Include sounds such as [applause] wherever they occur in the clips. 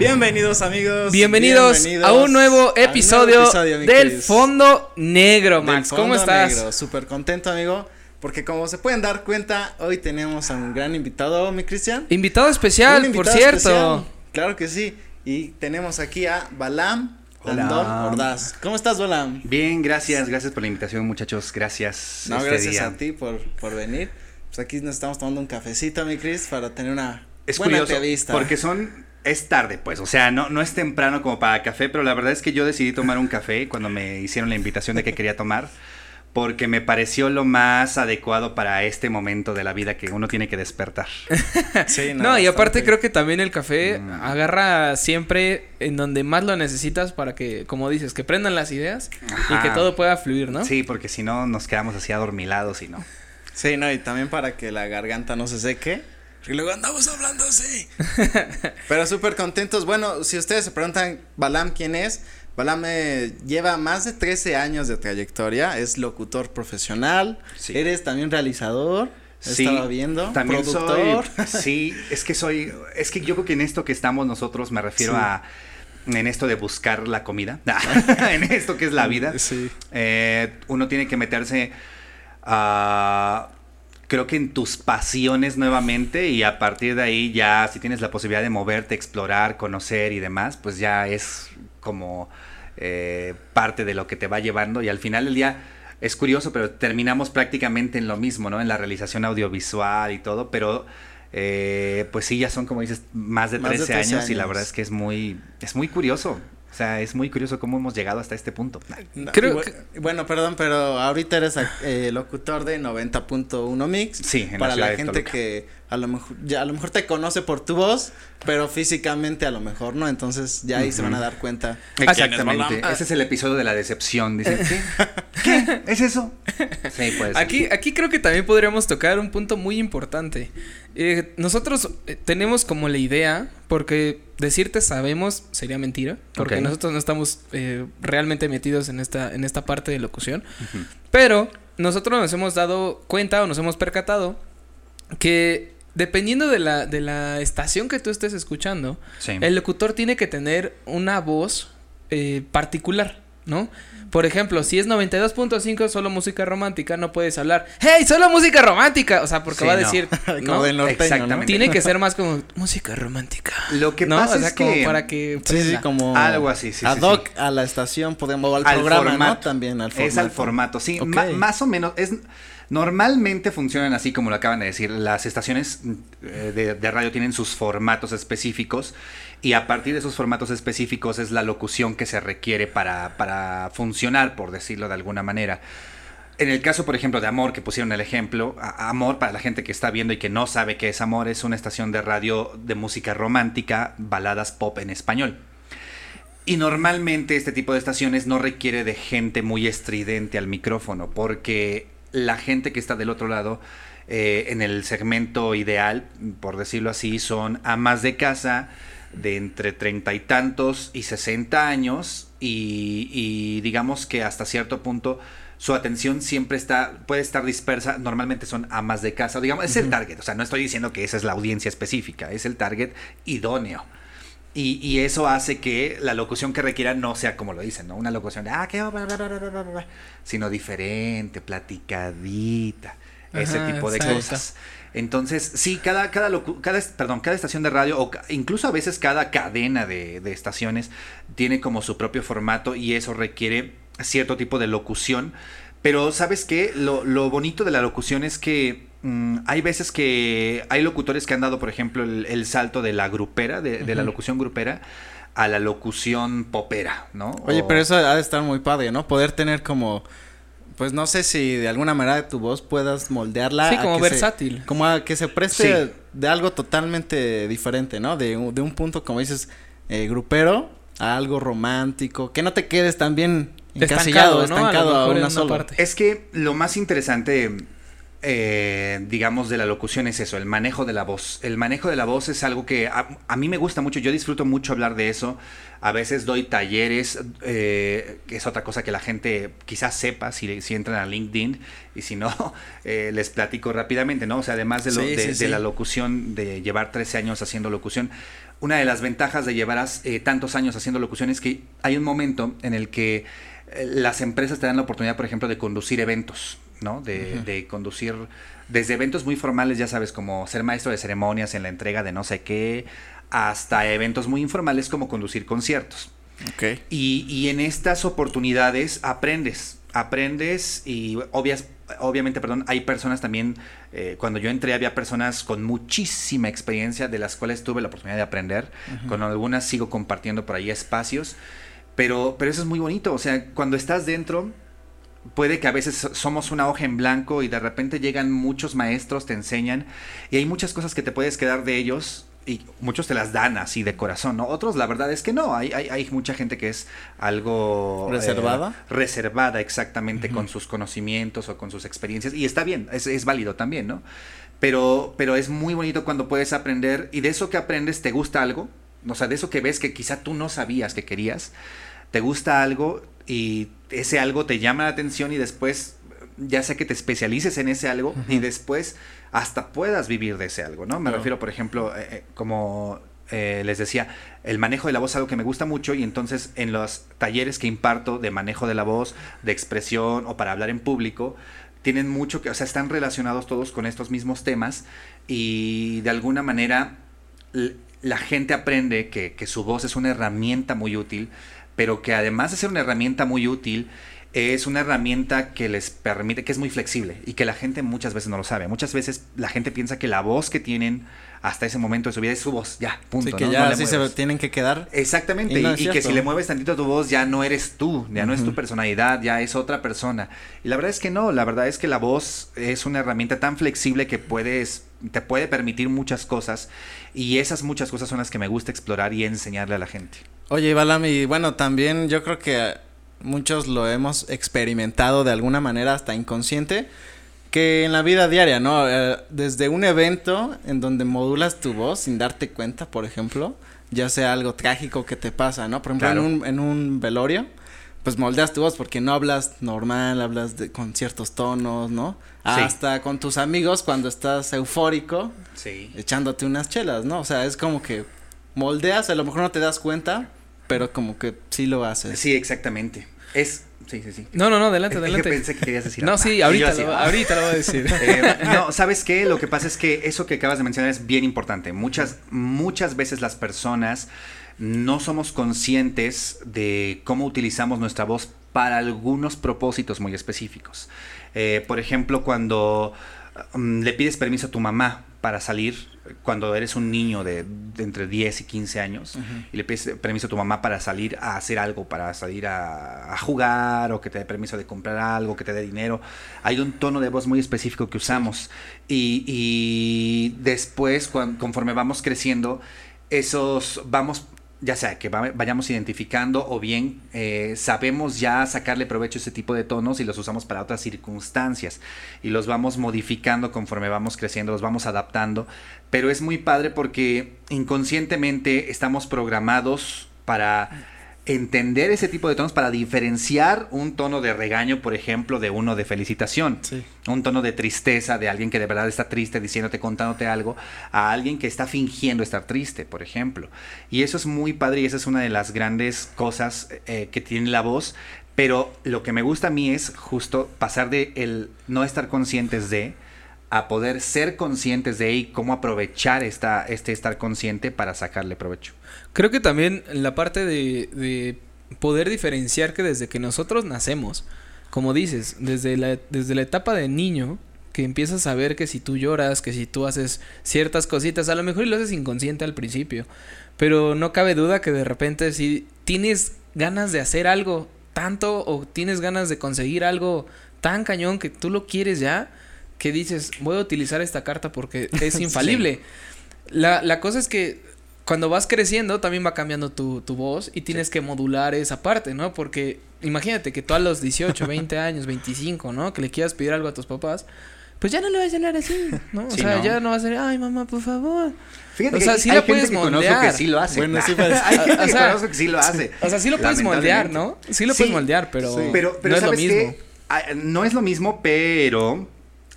Bienvenidos amigos. Bienvenidos, a un nuevo episodio, del Fondo Negro, Max. ¿Cómo estás? Negro. Súper contento, amigo. Porque como se pueden dar cuenta, hoy tenemos a un gran invitado, mi Cristian. Invitado especial, por cierto. Claro que sí. Y tenemos aquí a Balam Hola. Ordaz. ¿Cómo estás, Balam? Bien, gracias, gracias por la invitación, muchachos. Gracias. No, este gracias a ti por, por venir. Pues aquí nos estamos tomando un cafecito, mi Cris, para tener una es buena entrevista. Porque son es tarde, pues, o sea, no, no es temprano como para café, pero la verdad es que yo decidí tomar un café cuando me hicieron la invitación de que quería tomar, porque me pareció lo más adecuado para este momento de la vida que uno tiene que despertar. [laughs] sí, no, y aparte creo que también el café mm. agarra siempre en donde más lo necesitas para que, como dices, que prendan las ideas y que todo pueda fluir, ¿no? Sí, porque si no nos quedamos así adormilados y no. Sí, no, y también para que la garganta no se seque y luego andamos hablando así. [laughs] Pero súper contentos. Bueno, si ustedes se preguntan, Balam, ¿quién es? Balam eh, lleva más de 13 años de trayectoria, es locutor profesional, eres también realizador. Sí, estaba viendo, también productor. [laughs] sí, es que soy, es que yo creo que en esto que estamos nosotros me refiero a en esto de buscar la comida, [laughs] en esto que es la vida, sí. Eh, uno tiene que meterse a creo que en tus pasiones nuevamente y a partir de ahí ya si tienes la posibilidad de moverte, explorar, conocer y demás, pues ya es como eh, parte de lo que te va llevando y al final del día es curioso, pero terminamos prácticamente en lo mismo, ¿no? En la realización audiovisual y todo, pero eh, pues sí, ya son como dices más de, 13, años, y la verdad es que es muy, es muy curioso. O sea, es muy curioso cómo hemos llegado hasta este punto. Creo Bueno, perdón, pero ahorita eres eh, locutor de 90.1 Mix. Sí, en Para la, gente que a lo mejor ya a lo mejor te conoce por tu voz, pero físicamente a lo mejor no, entonces ya ahí se van a dar cuenta. Exactamente. Ese es el episodio de la decepción, dicen. [laughs] ¿Qué? ¿Qué? ¿Es eso? Sí, pues. Aquí aquí creo que también podríamos tocar un punto muy importante. Eh, nosotros eh, tenemos como la idea, porque decirte sabemos sería mentira, porque nosotros no estamos eh, realmente metidos en esta, en esta parte de locución, pero nosotros nos hemos dado cuenta o nos hemos percatado que dependiendo de la, de la estación que tú estés escuchando, el locutor tiene que tener una voz eh, particular, ¿no? Por ejemplo, si es 92.5 solo música romántica, no puedes hablar, ¡Hey, solo música romántica! O sea, porque va a decir, [laughs] ¿no? Exactamente. Tiene que ser más como música romántica. Lo que pasa es como para que sí, sí, como algo así, sí, ad hoc a la estación podemos al, programa, ¿no? También al formato. Es al formato, sí, más o menos es Normalmente funcionan así como lo acaban de decir. Las estaciones eh, de, radio tienen sus formatos específicos y a partir de esos formatos específicos es la locución que se requiere para, para funcionar, por decirlo de alguna manera. En el caso, por ejemplo, de Amor, que pusieron el ejemplo, Amor, para la gente que está viendo y que no sabe qué es Amor, es una estación de radio de música romántica, baladas pop en español. Y normalmente este tipo de estaciones no requiere de gente muy estridente al micrófono, porque la gente que está del otro lado, eh, en el segmento ideal, por decirlo así, son amas de casa de entre treinta y tantos y sesenta años y, digamos que hasta cierto punto su atención siempre está, puede estar dispersa, normalmente son amas de casa, digamos, es el target, o sea, no estoy diciendo que esa es la audiencia específica, es el target idóneo. Y, eso hace que la locución que requiera no sea como lo dicen, ¿no? Una locución de, ah, qué sino diferente, platicadita, ese tipo de cosas. Entonces, sí, cada, cada, cada, perdón, cada estación de radio, o incluso a veces cada cadena de, de estaciones, tiene como su propio formato y eso requiere cierto tipo de locución. Pero, ¿sabes qué? Lo, lo bonito de la locución es que Mm, hay veces que hay locutores que han dado, por ejemplo, el, salto de la grupera, de, la locución grupera, a la locución popera, ¿no? Oye, pero eso ha de estar muy padre, ¿no? Poder tener como, pues no sé si de alguna manera tu voz puedas moldearla. Sí, como versátil. como a que se preste de algo totalmente diferente, ¿no? De, de un punto, como dices, eh, grupero a algo romántico, que no te quedes tan bien encasillado, estancado, a, una sola parte. Es que lo más interesante eh, digamos, de la locución es eso, el manejo de la voz. El manejo de la voz es algo que a, mí me gusta mucho, yo disfruto mucho hablar de eso. A veces doy talleres, eh, que es otra cosa que la gente quizás sepa si, si entran a LinkedIn y si no, [laughs] eh, les platico rápidamente, ¿no? O sea, además de, lo, de, la locución, de llevar 13 años haciendo locución, una de las ventajas de llevar tantos años haciendo locución es que hay un momento en el que las empresas te dan la oportunidad, por ejemplo, de conducir eventos. ¿no? De, conducir desde eventos muy formales, ya sabes, como ser maestro de ceremonias en la entrega de no sé qué, hasta eventos muy informales como conducir conciertos. Okay. Y, en estas oportunidades aprendes, aprendes y obvias, obviamente, perdón, hay personas también, eh, cuando yo entré había personas con muchísima experiencia de las cuales tuve la oportunidad de aprender, con algunas sigo compartiendo por ahí espacios, pero, pero eso es muy bonito, o sea, cuando estás dentro puede que a veces somos una hoja en blanco y de repente llegan muchos maestros, te enseñan y hay muchas cosas que te puedes quedar de ellos y muchos te las dan así de corazón, ¿no? Otros la verdad es que no, hay, hay, hay mucha gente que es algo... Eh, ¿Reservada? reservada exactamente con sus conocimientos o con sus experiencias y está bien, es, es válido también, ¿no? Pero, pero es muy bonito cuando puedes aprender y de eso que aprendes te gusta algo, o sea, de eso que ves que quizá tú no sabías que querías, te gusta algo y ese algo te llama la atención y después ya sea que te especialices en ese algo y después hasta puedas vivir de ese algo, ¿no? Me refiero, por ejemplo, eh, eh, como eh, les decía, el manejo de la voz es algo que me gusta mucho y entonces en los talleres que imparto de manejo de la voz, de expresión o para hablar en público, tienen mucho que, o sea, están relacionados todos con estos mismos temas y de alguna manera la gente aprende que, que su voz es una herramienta muy útil pero que además de ser una herramienta muy útil, es una herramienta que les permite, que es muy flexible y que la gente muchas veces no lo sabe. Muchas veces la gente piensa que la voz que tienen hasta ese momento de su vida es su voz, ya, punto. Sí, que ya así se tienen que quedar. Exactamente, y, que si le mueves tantito tu voz ya no eres tú, ya no es tu personalidad, ya es otra persona. Y la verdad es que no, la verdad es que la voz es una herramienta tan flexible que puedes, te puede permitir muchas cosas y esas muchas cosas son las que me gusta explorar y enseñarle a la gente. Oye, Balam, y bueno, también yo creo que muchos lo hemos experimentado de alguna manera hasta inconsciente, que en la vida diaria, ¿no? Eh, desde un evento en donde modulas tu voz sin darte cuenta, por ejemplo, ya sea algo trágico que te pasa, ¿no? Por ejemplo, en, un, en un velorio, pues moldeas tu voz porque no hablas normal, hablas de, con ciertos tonos, ¿no? Hasta con tus amigos cuando estás eufórico, sí. echándote unas chelas, ¿no? O sea, es como que moldeas, a lo mejor no te das cuenta, pero como que sí lo haces. Sí, exactamente. Es Sí, sí, sí. No, no, no, adelante, adelante. Pensé que querías decir No, sí, ahorita, lo, ahorita lo voy a decir. [laughs] Eh, [laughs] no, ¿sabes qué? Lo que pasa es que eso que acabas de mencionar es bien importante. Muchas, muchas veces las personas no somos conscientes de cómo utilizamos nuestra voz para algunos propósitos muy específicos. Eh, por ejemplo, cuando mm, le pides permiso a tu mamá para salir cuando eres un niño de, entre 10 y 15 años y le pides permiso a tu mamá para salir a hacer algo, para salir a, jugar o que te dé permiso de comprar algo, que te dé dinero, hay un tono de voz muy específico que usamos. Y, y después conforme vamos creciendo, esos vamos ya sea que vayamos identificando o bien eh, sabemos ya sacarle provecho a ese tipo de tonos y los usamos para otras circunstancias y los vamos modificando conforme vamos creciendo, los vamos adaptando, pero es muy padre porque inconscientemente estamos programados para entender ese tipo de tonos para diferenciar un tono de regaño, por ejemplo, de uno de felicitación. Un tono de tristeza de alguien que de verdad está triste diciéndote, contándote algo, a alguien que está fingiendo estar triste, por ejemplo. Y eso es muy padre y esa es una de las grandes cosas eh, que tiene la voz. Pero lo que me gusta a mí es justo pasar de el no estar conscientes de a poder ser conscientes de y cómo aprovechar esta, este estar consciente para sacarle provecho. Creo que también la parte de, de poder diferenciar que desde que nosotros nacemos, como dices, desde la, desde la etapa de niño, que empiezas a ver que si tú lloras, que si tú haces ciertas cositas, a lo mejor lo haces inconsciente al principio, pero no cabe duda que de repente si tienes ganas de hacer algo tanto o tienes ganas de conseguir algo tan cañón que tú lo quieres ya, que dices, voy a utilizar esta carta porque es [laughs] infalible. la, la, cosa es que cuando vas creciendo también va cambiando tu, tu voz y tienes que modular esa parte, ¿no? Porque imagínate que tú a los 18, 20 años, 25, ¿no? Que le quieras pedir algo a tus papás, pues ya no le vas a hablar así, ¿no? O sea, ya no va a ser, ay, mamá, por favor. Fíjate o sea, que sí hay la puedes moldear. que sí lo hace. Bueno, sí, [laughs] pues, hay gente que conozco que sí lo hace. O sea, sí lo puedes moldear, ¿no? Sí lo puedes moldear, pero, pero, pero no es lo mismo. Ah, no es lo mismo, pero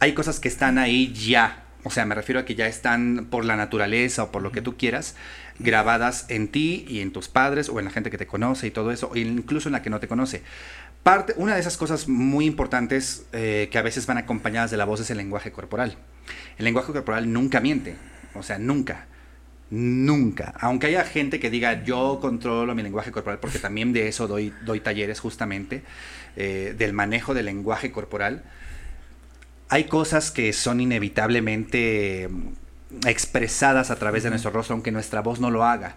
hay cosas que están ahí ya. O sea, me refiero a que ya están por la naturaleza o por lo que tú quieras, grabadas en ti y en tus padres o en la gente que te conoce y todo eso, o incluso en la que no te conoce. Parte, una de esas cosas muy importantes eh, que a veces van acompañadas de la voz es el lenguaje corporal. El lenguaje corporal nunca miente, o sea, nunca. Nunca. Aunque haya gente que diga yo controlo mi lenguaje corporal, porque también de eso doy, doy talleres justamente, eh, del manejo del lenguaje corporal, hay cosas que son inevitablemente mm, expresadas a través de nuestro rostro, aunque nuestra voz no lo haga.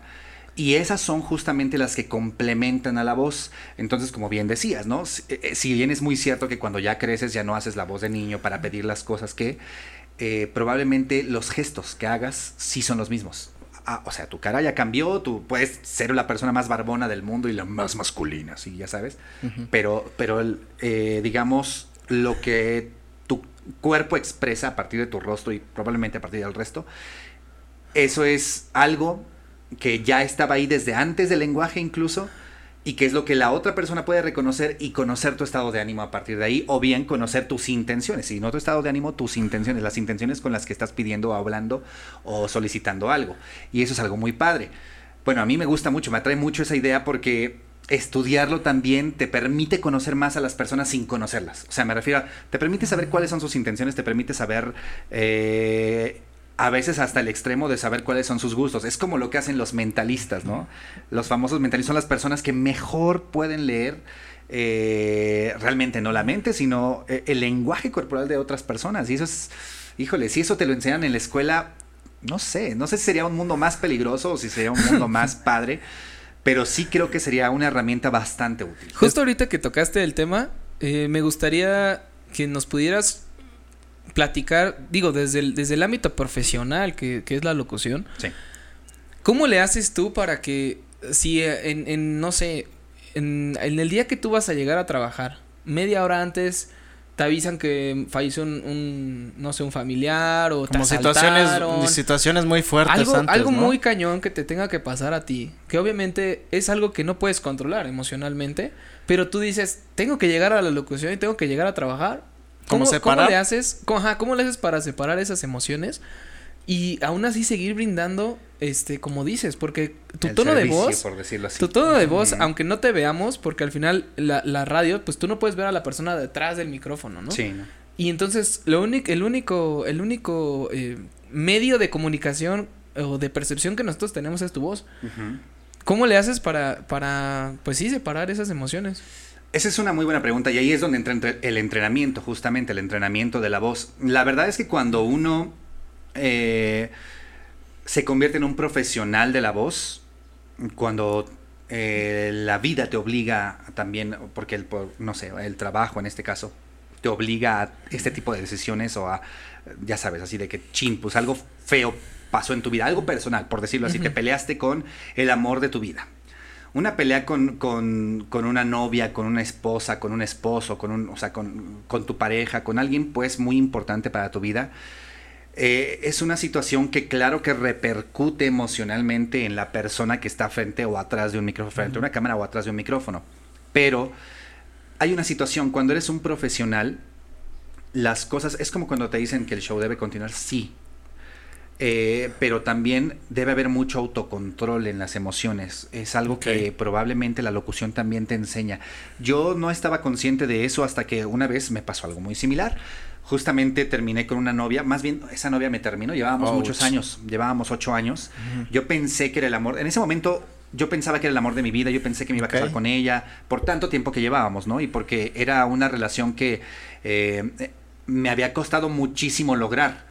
Y esas son justamente las que complementan a la voz. Entonces, como bien decías, ¿no? Si, eh, eh, bien es muy cierto que cuando ya creces ya no haces la voz de niño para pedir las cosas que, eh, probablemente los gestos que hagas sí son los mismos. Ah, o sea, tu cara ya cambió, tú puedes ser la persona más barbona del mundo y la más masculina, sí, ya sabes. Pero, pero digamos, lo que cuerpo expresa a partir de tu rostro y probablemente a partir del resto, eso es algo que ya estaba ahí desde antes del lenguaje incluso, y que es lo que la otra persona puede reconocer y conocer tu estado de ánimo a partir de ahí, o bien conocer tus intenciones, y no tu estado de ánimo, tus intenciones, las intenciones con las que estás pidiendo, hablando o solicitando algo. Y eso es algo muy padre. Bueno, a mí me gusta mucho, me atrae mucho esa idea porque estudiarlo también te permite conocer más a las personas sin conocerlas. O sea, me refiero a, te permite saber cuáles son sus intenciones, te permite saber eh, a veces hasta el extremo de saber cuáles son sus gustos. Es como lo que hacen los mentalistas, ¿no? Los famosos mentalistas son las personas que mejor pueden leer eh, realmente no la mente, sino eh, el lenguaje corporal de otras personas. Y eso es, híjole, si eso te lo enseñan en la escuela, no sé, no sé si sería un mundo más peligroso o si sería un mundo [laughs] más padre, pero sí creo que sería una herramienta bastante útil. Justo ahorita que tocaste el tema, eh, me gustaría que nos pudieras platicar, digo, desde el, desde el ámbito profesional, que, es la locución. Sí. ¿Cómo le haces tú para que, si en, en no sé, en, el día que tú vas a llegar a trabajar, media hora antes te avisan que falleció un, no sé, un familiar o Como situaciones, situaciones muy fuertes algo, algo muy cañón que te tenga que pasar a ti, que obviamente es algo que no puedes controlar emocionalmente, pero tú dices, tengo que llegar a la locución y tengo que llegar a trabajar ¿Cómo, ¿Cómo le haces? ¿Cómo, le haces para separar esas emociones? Y aún así seguir brindando, este, como dices, porque tu tono de voz, por decirlo así. tu tono de voz, aunque no te veamos, porque al final la, la, radio, pues tú no puedes ver a la persona detrás del micrófono, ¿no? Sí. Y entonces lo único, el único, el único eh, medio de comunicación o de percepción que nosotros tenemos es tu voz. ¿Cómo le haces para, para, pues sí, separar esas emociones? Esa es una muy buena pregunta y ahí es donde entra el entrenamiento, justamente el entrenamiento de la voz. La verdad es que cuando uno eh, se convierte en un profesional de la voz, cuando eh, la vida te obliga también, porque el, no sé, el trabajo en este caso, te obliga a este tipo de decisiones o a, ya sabes, así de que, chin, pues algo feo pasó en tu vida, algo personal, por decirlo así, te peleaste con el amor de tu vida. Una pelea con, con, con, una novia, con una esposa, con un esposo, con un, o sea, con, con tu pareja, con alguien pues muy importante para tu vida, eh, es una situación que claro que repercute emocionalmente en la persona que está frente o atrás de un micrófono, frente a una cámara o atrás de un micrófono. Pero hay una situación, cuando eres un profesional, las cosas, es como cuando te dicen que el show debe continuar, sí, eh, pero también debe haber mucho autocontrol en las emociones. Es algo que probablemente la locución también te enseña. Yo no estaba consciente de eso hasta que una vez me pasó algo muy similar. Justamente terminé con una novia, más bien esa novia me terminó, llevábamos muchos años, llevábamos ocho años. Yo pensé que era el amor, en ese momento yo pensaba que era el amor de mi vida, yo pensé que me iba a casar con ella, por tanto tiempo que llevábamos, ¿no? Y porque era una relación que eh, me había costado muchísimo lograr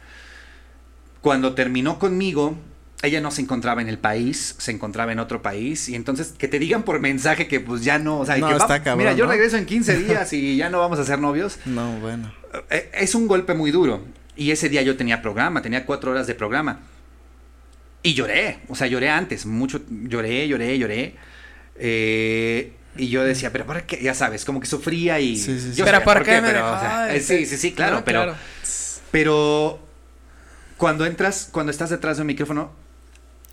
cuando terminó conmigo, ella no se encontraba en el país, se encontraba en otro país, y entonces que te digan por mensaje que pues ya no, o sea, que mira, yo regreso en 15 [laughs] días y ya no vamos a ser novios. No, bueno. Eh, es un golpe muy duro. Y ese día yo tenía programa, tenía cuatro horas de programa. Y lloré, o sea, lloré antes, mucho, lloré, lloré, lloré. Eh, y yo decía, pero ¿para qué? Ya sabes, como que sufría y... Sí, sí, sí. pero ¿para qué? Pero, sí, sí, sí, claro, pero... Pero cuando entras, cuando estás detrás de un micrófono,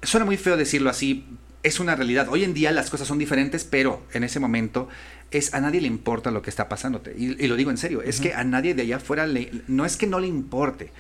suena muy feo decirlo así, es una realidad. Hoy en día las cosas son diferentes, pero en ese momento es a nadie le importa lo que está pasándote. Y, y lo digo en serio, es que a nadie de allá afuera le, no es que no le importe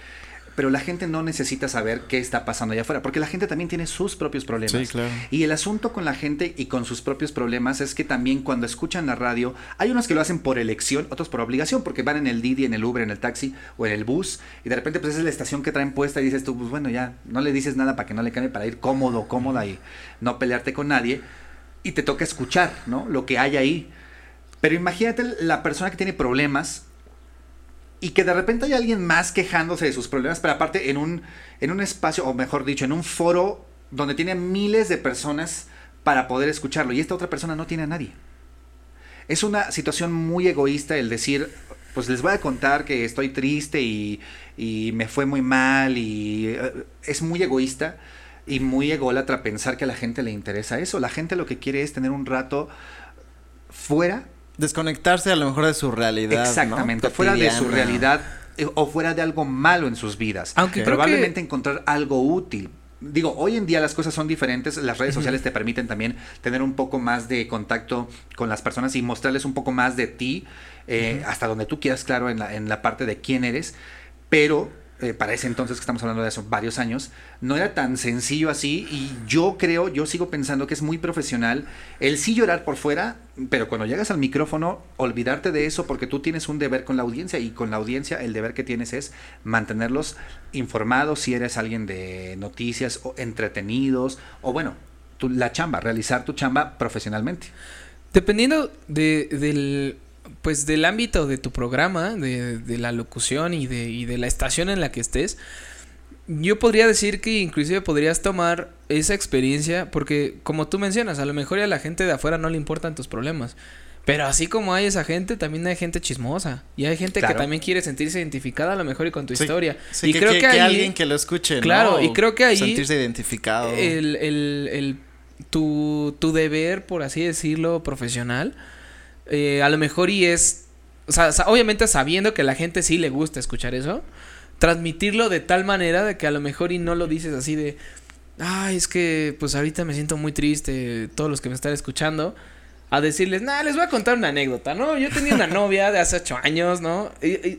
pero la gente no necesita saber qué está pasando allá afuera, porque la gente también tiene sus propios problemas. Sí, claro. Y el asunto con la gente y con sus propios problemas es que también cuando escuchan la radio, hay unos que lo hacen por elección, otros por obligación, porque van en el Didi, en el Uber, en el taxi o en el bus, y de repente pues es la estación que traen puesta y dices tú, pues bueno, ya, no le dices nada para que no le cambie, para ir cómodo, cómoda y no pelearte con nadie, y te toca escuchar, ¿no? Lo que hay ahí. Pero imagínate la persona que tiene problemas y que de repente hay alguien más quejándose de sus problemas, pero aparte en un, en un espacio, o mejor dicho, en un foro donde tiene miles de personas para poder escucharlo y esta otra persona no tiene a nadie. Es una situación muy egoísta el decir, pues les voy a contar que estoy triste y, y me fue muy mal y eh, es muy egoísta y muy ególatra pensar que a la gente le interesa eso. La gente lo que quiere es tener un rato fuera desconectarse a lo mejor de su realidad. Exactamente, fuera de su realidad eh, o fuera de algo malo en sus vidas. Aunque probablemente encontrar algo útil. Digo, hoy en día las cosas son diferentes, las redes sociales te permiten también tener un poco más de contacto con las personas y mostrarles un poco más de ti, eh, hasta donde tú quieras, claro, en la, en la parte de quién eres, pero eh, para ese entonces que estamos hablando de eso, varios años, no era tan sencillo así y yo creo, yo sigo pensando que es muy profesional el sí llorar por fuera, pero cuando llegas al micrófono, olvidarte de eso porque tú tienes un deber con la audiencia y con la audiencia el deber que tienes es mantenerlos informados si eres alguien de noticias o entretenidos o bueno, la chamba, realizar tu chamba profesionalmente. Dependiendo de, del pues del ámbito de tu programa, de, de la locución y de, y de la estación en la que estés, yo podría decir que inclusive podrías tomar esa experiencia, porque como tú mencionas, a lo mejor a la gente de afuera no le importan tus problemas. Pero así como hay esa gente, también hay gente chismosa. Y hay gente que también quiere sentirse identificada a lo mejor y con tu historia. y creo que, alguien que lo escuche, Claro, y creo que ahí... Sentirse identificado. El, el, el, tu, tu deber, por así decirlo, profesional eh, a lo mejor y es, o sea, obviamente sabiendo que a la gente sí le gusta escuchar eso, transmitirlo de tal manera de que a lo mejor y no lo dices así de, ay, es que pues ahorita me siento muy triste, todos los que me están escuchando, a decirles, nada, les voy a contar una anécdota, ¿no? Yo tenía una [laughs] novia de hace ocho años, ¿no?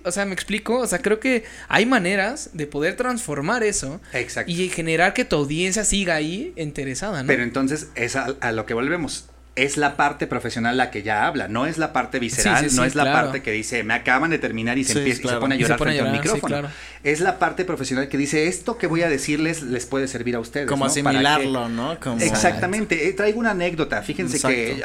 o sea, me explico, o sea, creo que hay maneras de poder transformar eso y generar que tu audiencia siga ahí interesada, ¿no? Pero entonces es a lo que volvemos es la parte profesional la que ya habla, no es la parte visceral, no es la parte que dice, me acaban de terminar y se, empieza, se pone a llorar frente al micrófono. Es la parte profesional que dice, esto que voy a decirles les puede servir a ustedes. Como asimilarlo, ¿no? Exactamente, eh, traigo una anécdota, fíjense que,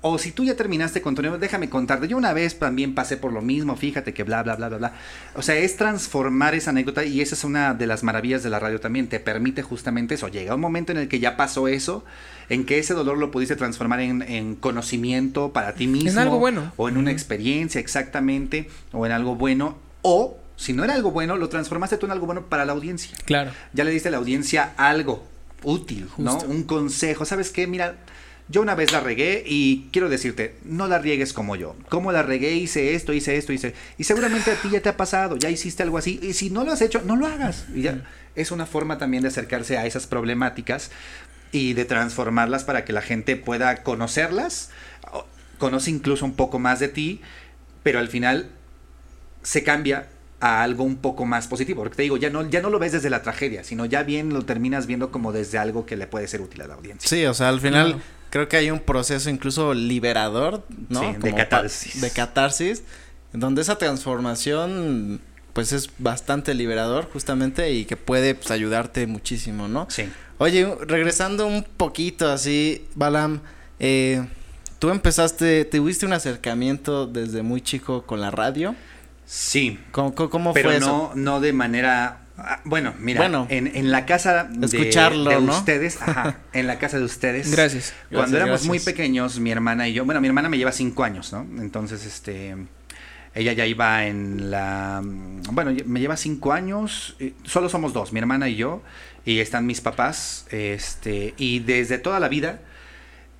o si tú ya terminaste con tu déjame contarte, yo una vez también pasé por lo mismo, fíjate que bla, bla, bla, bla, bla. O sea, es transformar esa anécdota y esa es una de las maravillas de la radio también, te permite justamente eso, llega un momento en el que ya pasó eso, en que ese dolor lo pudiste transformar en, conocimiento para ti mismo. En algo bueno. O en una experiencia, exactamente, o en algo bueno, o si no era algo bueno, lo transformaste tú en algo bueno para la audiencia. Claro. Ya le diste a la audiencia algo útil, ¿no? Un consejo. ¿Sabes qué? Mira, yo una vez la regué y quiero decirte, no la riegues como yo. Como la regué, hice esto, hice esto, hice. Y seguramente a ti ya te ha pasado, ya hiciste algo así. Y si no lo has hecho, no lo hagas. Y ya es una forma también de acercarse a esas problemáticas y de transformarlas para que la gente pueda conocerlas, conoce incluso un poco más de ti, pero al final se cambia a algo un poco más positivo, porque te digo, ya no, ya no lo ves desde la tragedia, sino ya bien lo terminas viendo como desde algo que le puede ser útil a la audiencia. Sí, o sea, al final creo que hay un proceso incluso liberador, ¿no? de catarsis. De catarsis, donde esa transformación pues es bastante liberador justamente y que puede pues, ayudarte muchísimo, ¿no? Sí. Oye, regresando un poquito así, Balam, eh, tú empezaste, tuviste un acercamiento desde muy chico con la radio. Sí. ¿Cómo, cómo pero fue no, eso? no de manera ah, bueno, mira, en, en, la casa de, Escucharlo, de ustedes, ajá, [laughs] en la casa de ustedes. Gracias. Cuando éramos muy pequeños, mi hermana y yo, bueno, mi hermana me lleva cinco años, ¿no? Entonces, este, ella ya iba en la, bueno, me lleva cinco años, solo somos dos, mi hermana y yo y están mis papás, este, y desde toda la vida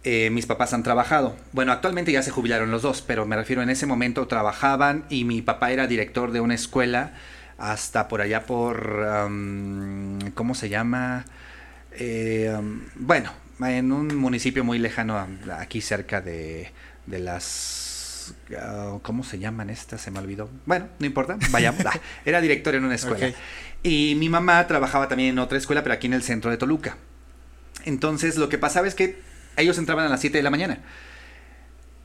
eh, mis papás han trabajado. Bueno, actualmente ya se jubilaron los dos, pero me refiero en ese momento trabajaban y mi papá era director de una escuela hasta por allá por, ¿cómo se llama? Eh, bueno, en un municipio muy lejano, aquí cerca de, de las... Ah, ¿Cómo se llaman estas? Se me olvidó. Bueno, no importa, vayamos. [laughs] Ah, era director en una escuela. Y mi mamá trabajaba también en otra escuela, pero aquí en el centro de Toluca. Entonces, lo que pasaba es que ellos entraban a las 7 de la mañana.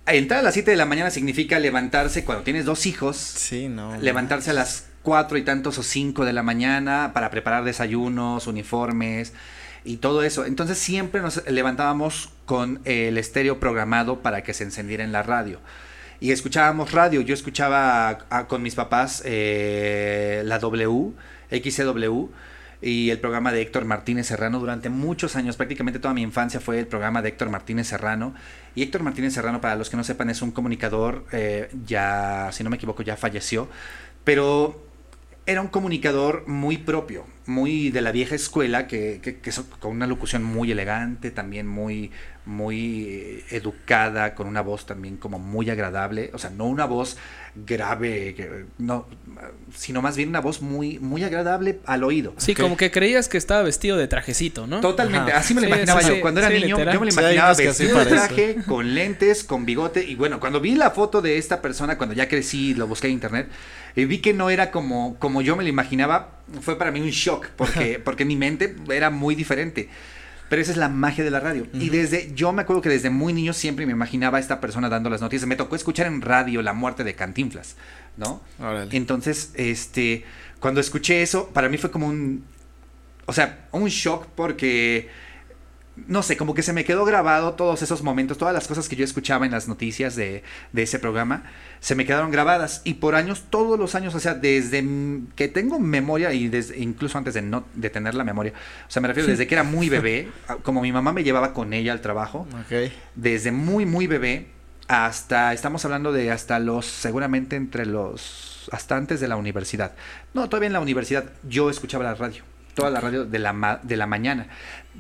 Entrar a las 7 de la mañana significa levantarse cuando tienes dos hijos. Sí, no. Levantarse a las 4 y tantos o 5 de la mañana para preparar desayunos, uniformes y todo eso. Entonces siempre nos levantábamos con el estéreo programado para que se encendiera en la radio. Y escuchábamos radio. Yo escuchaba con mis papás eh, la W, XCW y el programa de Héctor Martínez Serrano durante muchos años, prácticamente toda mi infancia fue el programa de Héctor Martínez Serrano. Y Héctor Martínez Serrano, para los que no sepan, es un comunicador, eh, ya, si no me equivoco, ya falleció, pero era un comunicador muy propio, muy de la vieja escuela, que, que, con una locución muy elegante, también muy, muy eh, educada, con una voz también como muy agradable, o sea, no una voz grave, no, sino más bien una voz muy, muy agradable al oído. Sí, como que creías que estaba vestido de trajecito, ¿no? Totalmente, así me lo imaginaba yo. Cuando era niño, yo me lo imaginaba vestido de traje, con lentes, con bigote, y bueno, cuando vi la foto de esta persona, cuando ya crecí, lo busqué en internet, y vi que no era como, como yo me lo imaginaba, fue para mí un shock, porque, porque mi mente era muy diferente. Pero esa es la magia de la radio. Y desde, yo me acuerdo que desde muy niño siempre me imaginaba a esta persona dando las noticias. Me tocó escuchar en radio la muerte de Cantinflas, ¿no? Entonces, este, cuando escuché eso, para mí fue como un, o sea, un shock porque no sé, como que se me quedó grabado todos esos momentos, todas las cosas que yo escuchaba en las noticias de, de, ese programa, se me quedaron grabadas. Y por años, todos los años, o sea, desde que tengo memoria y desde, incluso antes de no de tener la memoria, o sea, me refiero desde que era muy bebé, [laughs] como mi mamá me llevaba con ella al trabajo, desde muy, muy bebé hasta, estamos hablando de hasta los, seguramente entre los, hasta antes de la universidad. No, todavía en la universidad yo escuchaba la radio toda la radio de la, de la mañana.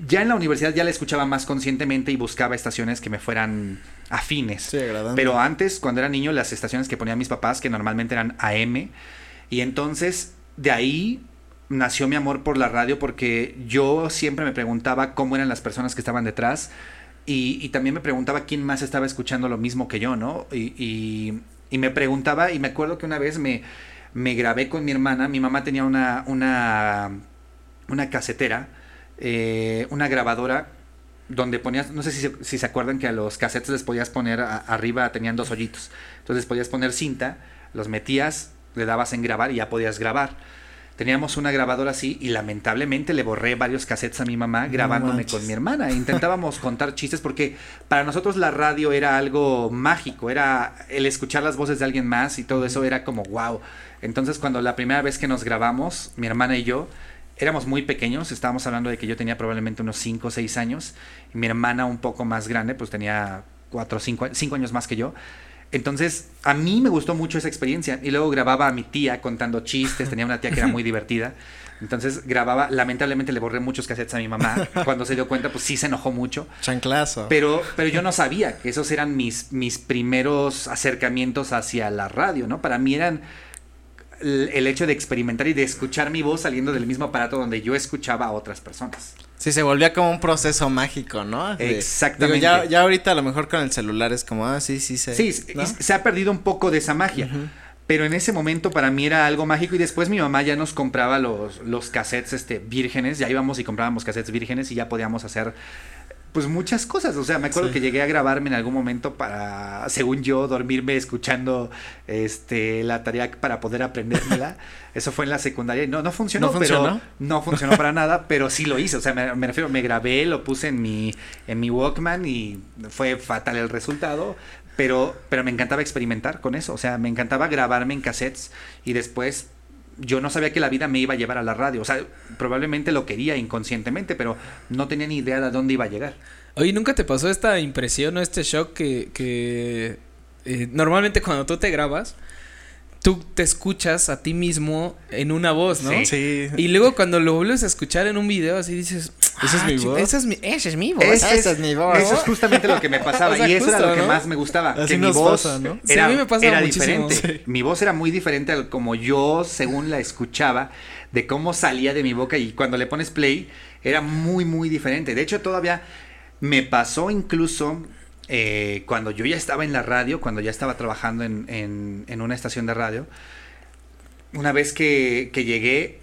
Ya en la universidad ya la escuchaba más conscientemente y buscaba estaciones que me fueran afines. Sí, Pero antes, cuando era niño, las estaciones que ponían mis papás, que normalmente eran AM, y entonces de ahí nació mi amor por la radio porque yo siempre me preguntaba cómo eran las personas que estaban detrás y, también me preguntaba quién más estaba escuchando lo mismo que yo, ¿no? Y, y, me preguntaba, y me acuerdo que una vez me, me grabé con mi hermana, mi mamá tenía una, una una casetera, eh, una grabadora donde ponías, no sé si, se acuerdan que a los cassettes les podías poner arriba, tenían dos hoyitos. Entonces podías poner cinta, los metías, le dabas en grabar y ya podías grabar. Teníamos una grabadora así y lamentablemente le borré varios cassettes a mi mamá grabándome con mi hermana. Intentábamos contar chistes porque para nosotros la radio era algo mágico, era el escuchar las voces de alguien más y todo eso era como wow. Entonces cuando la primera vez que nos grabamos, mi hermana y yo, éramos muy pequeños, estábamos hablando de que yo tenía probablemente unos 5 o 6 años, y mi hermana un poco más grande, pues tenía 4 o 5 años más que yo. Entonces, a mí me gustó mucho esa experiencia. Y luego grababa a mi tía contando chistes, tenía una tía que era muy divertida. Entonces grababa, lamentablemente le borré muchos cassettes a mi mamá. Cuando se dio cuenta, pues sí se enojó mucho. Chanclazo. Pero, pero yo no sabía que esos eran mis, mis primeros acercamientos hacia la radio, ¿no? Para mí eran el hecho de experimentar y de escuchar mi voz saliendo del mismo aparato donde yo escuchaba a otras personas. Sí, se volvía como un proceso mágico, ¿no? Exactamente. ya, ya ahorita a lo mejor con el celular es como, ah, sí, sí, sí. Sí, se ha perdido un poco de esa magia. Pero en ese momento para mí era algo mágico y después mi mamá ya nos compraba los, los cassettes este, vírgenes, ya íbamos y comprábamos cassettes vírgenes y ya podíamos hacer pues muchas cosas. O sea, me acuerdo que llegué a grabarme en algún momento para, según yo, dormirme escuchando este la tarea para poder aprendérmela. [laughs] Eso fue en la secundaria. No, no funcionó, ¿No pero no funcionó para nada, pero sí lo hice. O sea, me, refiero, me grabé, lo puse en mi, en mi Walkman y fue fatal el resultado. Pero, pero me encantaba experimentar con eso. O sea, me encantaba grabarme en cassettes y después yo no sabía que la vida me iba a llevar a la radio. O sea, probablemente lo quería inconscientemente, pero no tenía ni idea de dónde iba a llegar. Oye, ¿nunca te pasó esta impresión o este shock que, que eh, normalmente cuando tú te grabas, tú te escuchas a ti mismo en una voz, ¿no? Sí. Y luego cuando lo vuelves a escuchar en un video, así dices, Esa es mi Ah, voz. Esa es mi, esa es mi voz. Esa es mi voz. Eso es justamente lo que me pasaba. O sea, y eso era lo que más me gustaba. Así que mi voz pasa, ¿no? Sí, era, a mí me pasa era muchísimo. diferente. Mi voz era muy diferente al como yo, según la escuchaba, de cómo salía de mi boca. Y cuando le pones play, era muy, muy diferente. De hecho, todavía me pasó incluso eh, cuando yo ya estaba en la radio, cuando ya estaba trabajando en, en- en una estación de radio. Una vez que, que llegué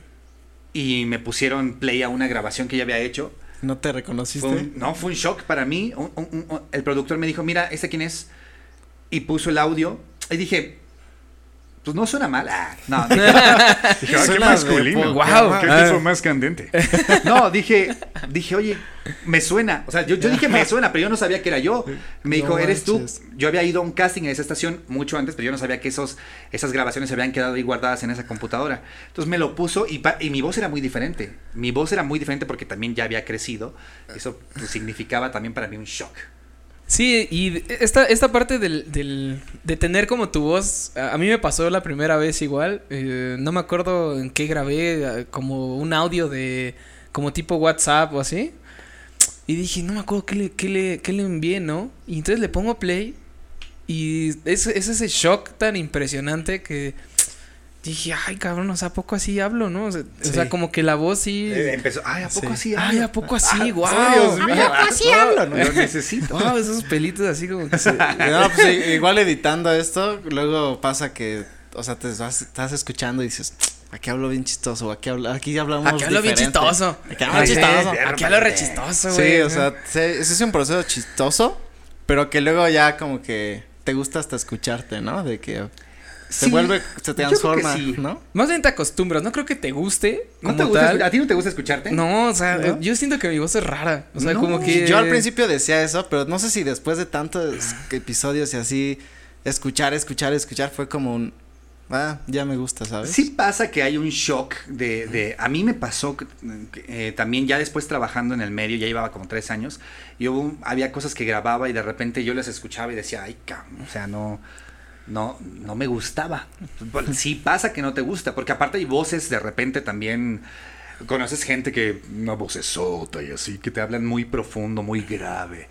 y me pusieron play a una grabación que ya había hecho. ¿No te reconociste? Fue un- no, fue un shock para mí. Un- un- un- el productor me dijo, mira, ¿este quién es? Y puso el audio. Y dije, pues no suena mal. Ah, no, [laughs] dije, dije, "Ah, qué masculino. Guau. Qué Ah. tipo más candente. [laughs] No, dije, dije, oye, me suena. O sea, yo, yo dije, me suena, pero yo no sabía que era yo. Me No dijo, ¿eres tú? Yo había ido a un casting en esa estación mucho antes, pero yo no sabía que esos, esas grabaciones se habían quedado ahí guardadas en esa computadora. Entonces me lo puso y mi voz era muy diferente. Mi voz era muy diferente porque también ya había crecido. Eso pues, significaba también para mí un shock. Sí, y esta, esta parte del, del, de tener como tu voz, a mí me pasó la primera vez igual, eh, no me acuerdo en qué grabé, como un audio de, como tipo WhatsApp o así, y dije, no me acuerdo qué le, qué le, qué le envié, ¿no? Y entonces le pongo play, y es, es ese shock tan impresionante que dije, ay cabrón, o sea, ¿a poco así hablo, no? O sea, o sea, Sí. como que la voz sí... Eh, empezó, ay, ¿a poco Sí. así? Ay, hablo? ¿a poco así? Ah, ¡Guau! Dios mío. ¿A poco así hablo, no? Lo necesito. Wow, esos pelitos así como que se... [laughs] [laughs] No, pues igual editando esto, luego pasa que, o sea, te vas, estás escuchando y dices, aquí hablo bien chistoso, aquí, hablo, aquí hablamos Aquí hablo bien diferente". chistoso. Aquí hablo chistoso. Aquí hablo re chistoso, güey. Sí, o sea, ese es un proceso chistoso, pero que luego ya como que te gusta hasta escucharte, ¿no? De que se Sí, vuelve, se transforma, sí. ¿no? Más bien te acostumbras, no creo que te guste ¿No como te gusta, tal. ¿A ti no te gusta escucharte? No, o sea, ¿No? yo siento que mi voz es rara. O sea, No, como que. Yo al principio decía eso, pero no sé si después de tantos episodios y así, escuchar, escuchar, escuchar, fue como un, ah, ya me gusta, ¿sabes? Sí pasa que hay un shock de, de a mí me pasó que, eh, también ya después trabajando en el medio, ya llevaba como tres años, y hubo había cosas que grababa y de repente yo las escuchaba y decía, ay, cabrón, o sea, no, no, no me gustaba. Bueno, Sí pasa que no te gusta, porque aparte hay voces de repente también, conoces gente que una vocesota y así, que te hablan muy profundo, muy grave.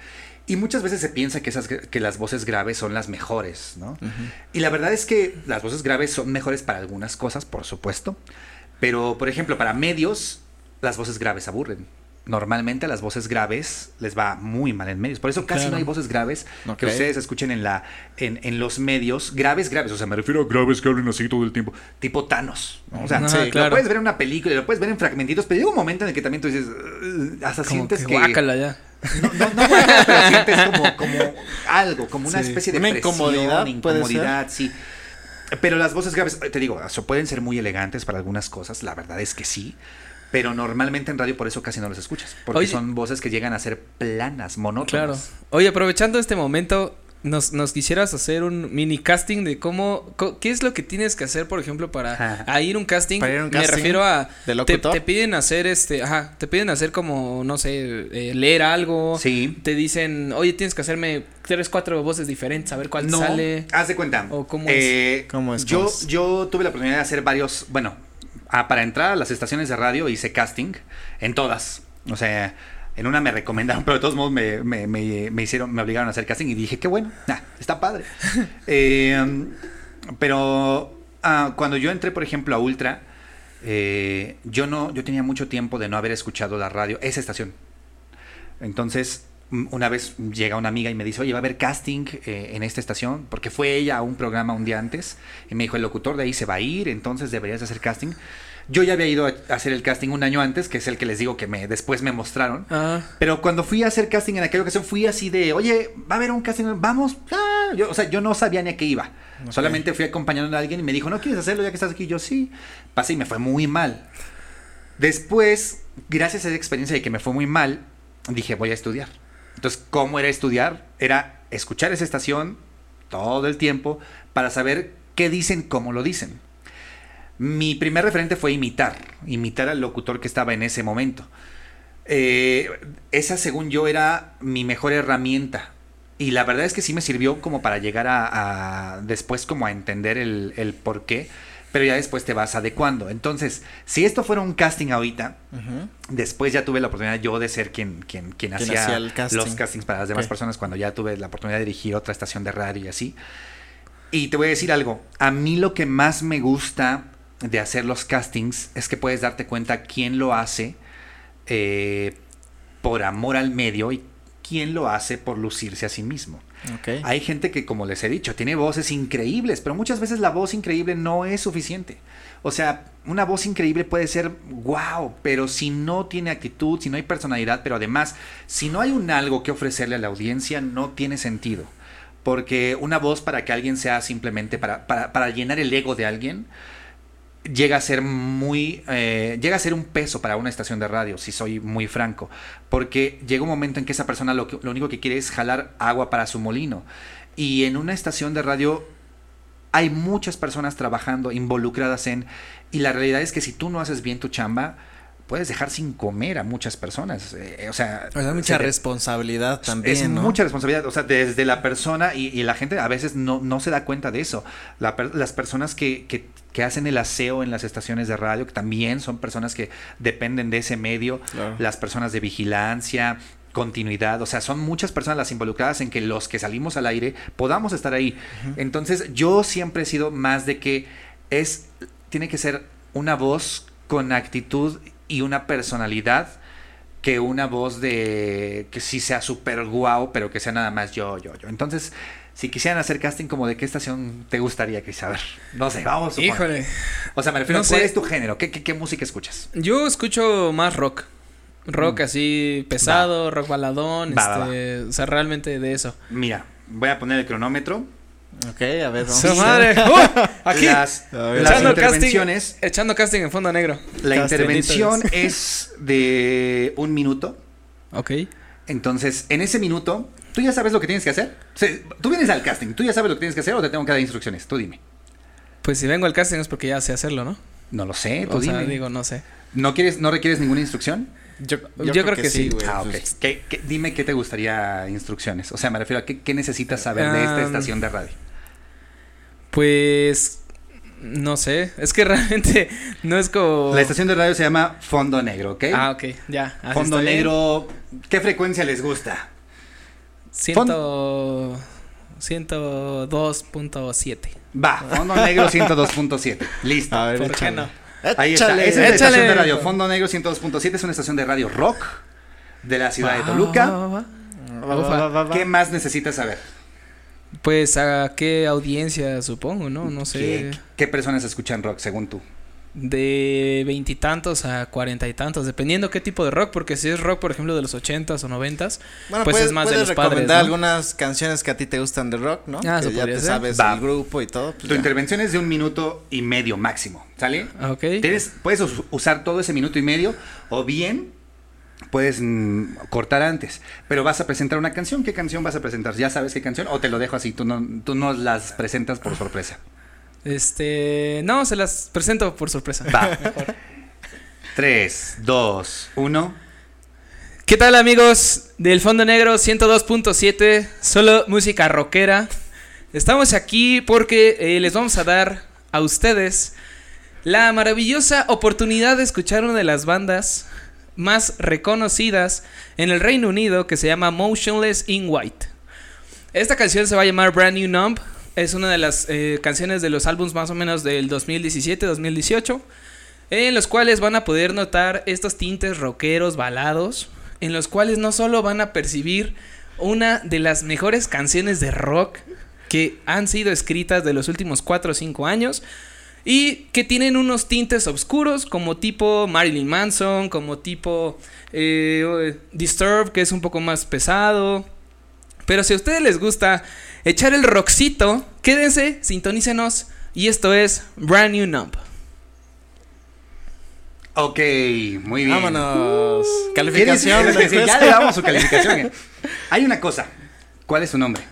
Y muchas veces se piensa que, esas, que las voces graves son las mejores, ¿no? Y la verdad es que las voces graves son mejores para algunas cosas, por supuesto. Pero, por ejemplo, para medios, las voces graves aburren. Normalmente a las voces graves les va muy mal en medios. Por eso casi Claro. no hay voces graves que ustedes escuchen en, la, en, en los medios. Graves, graves. O sea, me refiero a graves que hablen así todo el tiempo. Tipo Thanos. ¿no? O sea, lo claro. puedes ver en una película, lo puedes ver en fragmentitos, pero llega un momento en el que también tú dices, hasta Como sientes que que... ya. No, no, no guácala, pero sientes como, como algo, como una Sí. especie de Una presión, incomodidad, ¿puede incomodidad, sí. Pero las voces graves, te digo, pueden ser muy elegantes para algunas cosas, la verdad es que sí. Pero normalmente en radio por eso casi no las escuchas. Porque Oye. son voces que llegan a ser planas, Claro. monótonas. Oye, aprovechando este momento, nos, nos quisieras hacer un mini casting de cómo, co- qué es lo que tienes que hacer, por ejemplo, para a ir a un casting. Para ir a un Me casting refiero a de te, te piden hacer este, ajá, te piden hacer como, no sé, eh, leer algo. Sí. Te dicen, oye, tienes que hacerme tres, cuatro voces diferentes, a ver cuál No, sale. haz de cuenta. ¿O cómo Eh, ¿Cómo es? Yo, ¿Cómo es? yo tuve la oportunidad de hacer varios, bueno, ah, para entrar a las estaciones de radio hice casting en todas. O sea, en una me recomendaron, [laughs] pero de todos modos me, me- me- me hicieron, me obligaron a hacer casting y dije, qué bueno, está padre. [laughs] Eh, pero ah, cuando yo entré, por ejemplo, a Ultra, eh, yo no, yo tenía mucho tiempo de no haber escuchado la radio, esa estación. Entonces, una vez llega una amiga y me dice, oye, va a haber casting eh, en esta estación, porque fue ella a un programa un día antes, y me dijo, el locutor de ahí se va a ir, entonces deberías hacer casting. Yo ya había ido a hacer el casting un año antes, que es el que les digo que me, después me mostraron. Ah, Pero cuando fui a hacer casting en aquella ocasión, fui así de, oye, va a haber un casting, vamos. Ah, yo, o sea, yo no sabía ni a qué iba. Solamente fui acompañando a alguien y me dijo, ¿no quieres hacerlo ya que estás aquí? Yo sí. Pasé y me fue muy mal. Después, gracias a esa experiencia de que me fue muy mal, dije, voy a estudiar. Entonces, ¿cómo era estudiar? Era escuchar esa estación todo el tiempo para saber qué dicen, cómo lo dicen. Mi primer referente fue imitar, imitar al locutor que estaba en ese momento. Eh, esa, según yo, era mi mejor herramienta. Y la verdad es que sí me sirvió como para llegar a, después como a entender el, el por qué. Pero ya después te vas adecuando. Entonces, si esto fuera un casting ahorita, después ya tuve la oportunidad yo de ser quien, quien, quien, hacía, los castings para las demás personas cuando ya tuve la oportunidad de dirigir otra estación de radio y así. Y te voy a decir algo, a mí lo que más me gusta de hacer los castings es que puedes darte cuenta quién lo hace eh, por amor al medio y quién lo hace por lucirse a sí mismo. Hay gente que, como les he dicho, tiene voces increíbles, pero muchas veces la voz increíble no es suficiente. O sea, una voz increíble puede ser wow, pero si no tiene actitud, si no hay personalidad, pero además, si no hay un algo que ofrecerle a la audiencia, no tiene sentido. Porque una voz para que alguien sea simplemente para, para, para llenar el ego de alguien, llega a ser muy eh, llega a ser un peso para una estación de radio si soy muy franco porque llega un momento en que esa persona lo, lo único que quiere es jalar agua para su molino. Y en una estación de radio hay muchas personas trabajando involucradas en y la realidad es que si tú no haces bien tu chamba puedes dejar sin comer a muchas personas. Eh, o sea, es mucha responsabilidad también. Es mucha responsabilidad, o sea, desde la persona y, la gente a veces no, no, se da cuenta de eso. las personas que, que, que, hacen el aseo en las estaciones de radio, que también son personas que dependen de ese medio, las personas de vigilancia, continuidad, o sea, son muchas personas las involucradas en que los que salimos al aire podamos estar ahí. Entonces, yo siempre he sido más de que es, tiene que ser una voz con actitud y una personalidad que una voz de que sí sea súper guau, pero que sea nada más yo, yo, yo. Entonces, si quisieran hacer casting, como de qué estación te gustaría que saber. No sé, vamos. Híjole. O sea, me refiero, ¿cuál es tu género? ¿Qué, ¿Qué, música escuchas? Yo escucho más rock. Rock mm. así pesado, rock baladón, este, o sea, realmente de eso. Mira, voy a poner el cronómetro. Ok, a ver, vamos. ¡Su madre! ¡Uh! aquí, las, echando intervenciones. Casting, echando casting en fondo negro. La intervención [laughs] es de un minuto. Ok. Entonces, en ese minuto, ¿tú ya sabes lo que tienes que hacer? tú vienes al casting, ¿tú ya sabes lo que tienes que hacer o te tengo que dar instrucciones? Tú dime. Pues si vengo al casting es porque ya sé hacerlo, ¿no? No lo sé, tú o dime. Sea, digo, no sé. ¿No, quieres, ¿No requieres ninguna instrucción? Yo, yo, creo, que, sí, güey. Ah, ok. dime qué te gustaría instrucciones. O sea, me refiero a qué, necesitas saber de esta estación de radio. Pues no sé, es que [laughs] realmente no es como... La estación de radio se llama Fondo Negro, ¿ok? Ah, ok, ya. Fondo Negro, ¿qué frecuencia les gusta? Ciento... 102.7. Va, Fondo Negro 102.7. Listo. A ver, ¿Por qué no? Ahí está. Esa es la estación de radio. Fondo Negro 102.7 es una estación de radio rock de la ciudad de Toluca. ¿Qué más necesitas saber? Pues a qué audiencia, supongo, ¿no? No sé. ¿Qué, personas escuchan rock, según tú? De veintitantos a cuarenta y tantos, dependiendo qué tipo de rock, porque si es rock, por ejemplo, de los ochentas o noventas, pues es más de los padres. ¿no? algunas canciones que a ti te gustan de rock, ¿no? Ah, que ya te sabes el grupo y todo. Pues tu intervención es de un minuto y medio máximo, ¿sale? Ok. Tienes, puedes usar todo ese minuto y medio, o bien puedes mm, cortar antes, pero vas a presentar una canción, ¿qué canción vas a presentar? ¿Ya sabes qué canción o te lo dejo así, tú no tú no las presentas por sorpresa? Este, no, se las presento por sorpresa. Va. 3 2 1 ¿Qué tal amigos del Fondo Negro 102.7? Solo música rockera. Estamos aquí porque eh, les vamos a dar a ustedes la maravillosa oportunidad de escuchar una de las bandas más reconocidas en el Reino Unido que se llama Motionless in White. Esta canción se va a llamar Brand New Numb. Es una de las eh, canciones de los álbumes más o menos del 2017-2018. En los cuales van a poder notar estos tintes rockeros, balados. En los cuales no solo van a percibir una de las mejores canciones de rock que han sido escritas de los últimos 4 o 5 años, y que tienen unos tintes oscuros como tipo Marilyn Manson, como tipo eh, Disturbed, que es un poco más pesado. Pero si a ustedes les gusta echar el rockcito, quédense, sintonícenos. Y esto es Brand New Numb. Ok, muy bien. Vámonos. calificación. ya le damos su calificación. [laughs] Hay una cosa. ¿Cuál es su nombre?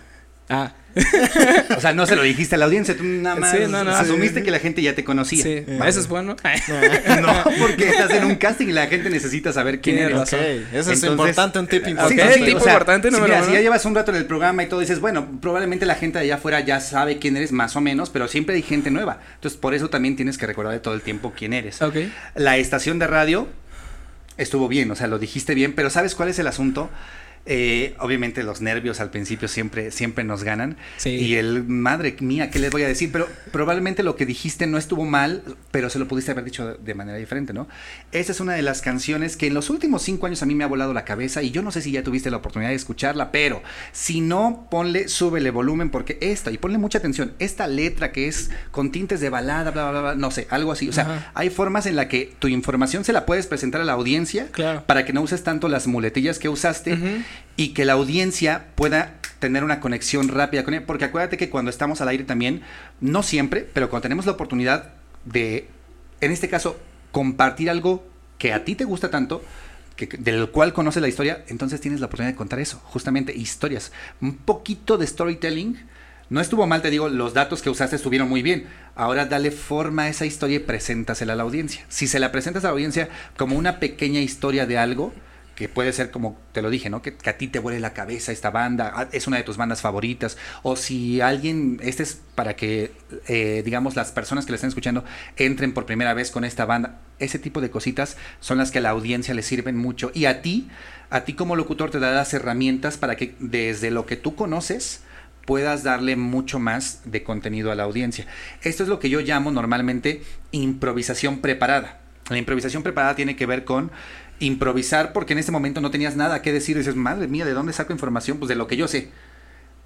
Ah, [laughs] o sea, no se lo dijiste a la audiencia, tú nada más asumiste que la gente ya te conocía. Sí, eso es bueno. [laughs] no, porque estás en un casting y la gente necesita saber quién eres. Okay. Eso es importante, un tip importante. Sí, tip importante, no mira, si ya llevas un rato en el programa y todo, dices, bueno, probablemente la gente de allá afuera ya sabe quién eres más o menos, pero siempre hay gente nueva. Entonces, por eso también tienes que recordar de todo el tiempo quién eres. Ok. La estación de radio estuvo bien, o sea, lo dijiste bien, pero ¿sabes cuál es el asunto? Eh, obviamente los nervios al principio siempre, siempre nos ganan. Y el, madre mía, ¿qué les voy a decir? Pero probablemente lo que dijiste no estuvo mal, pero se lo pudiste haber dicho de manera diferente, ¿no? Esa es una de las canciones que en los últimos cinco años a mí me ha volado la cabeza y yo no sé si ya tuviste la oportunidad de escucharla, pero si no, ponle, súbele volumen porque esta, y ponle mucha atención, esta letra que es con tintes de balada, bla, bla, bla, no sé, algo así. O sea, hay formas en la que tu información se la puedes presentar a la audiencia para que no uses tanto las muletillas que usaste y que la audiencia pueda tener una conexión rápida con él. Porque acuérdate que cuando estamos al aire también, no siempre, pero cuando tenemos la oportunidad de, en este caso, compartir algo que a ti te gusta tanto, que, del cual conoces la historia, entonces tienes la oportunidad de contar eso, justamente historias. Un poquito de storytelling. No estuvo mal, te digo, los datos que usaste estuvieron muy bien. Ahora dale forma a esa historia y preséntasela a la audiencia. Si se la presentas a la audiencia como una pequeña historia de algo, que puede ser como te lo dije, ¿no? Que, a ti te vuele la cabeza esta banda, ah, es una de tus bandas favoritas, o si alguien, este es para que, eh, digamos, las personas que le están escuchando entren por primera vez con esta banda, ese tipo de cositas son las que a la audiencia le sirven mucho. Y a ti, a ti como locutor te da las herramientas para que desde lo que tú conoces, puedas darle mucho más de contenido a la audiencia. Esto es lo que yo llamo normalmente improvisación preparada. La improvisación preparada tiene que ver con improvisar porque en ese momento no tenías nada que decir. Dices, madre mía, ¿de dónde saco información? Pues de lo que yo sé.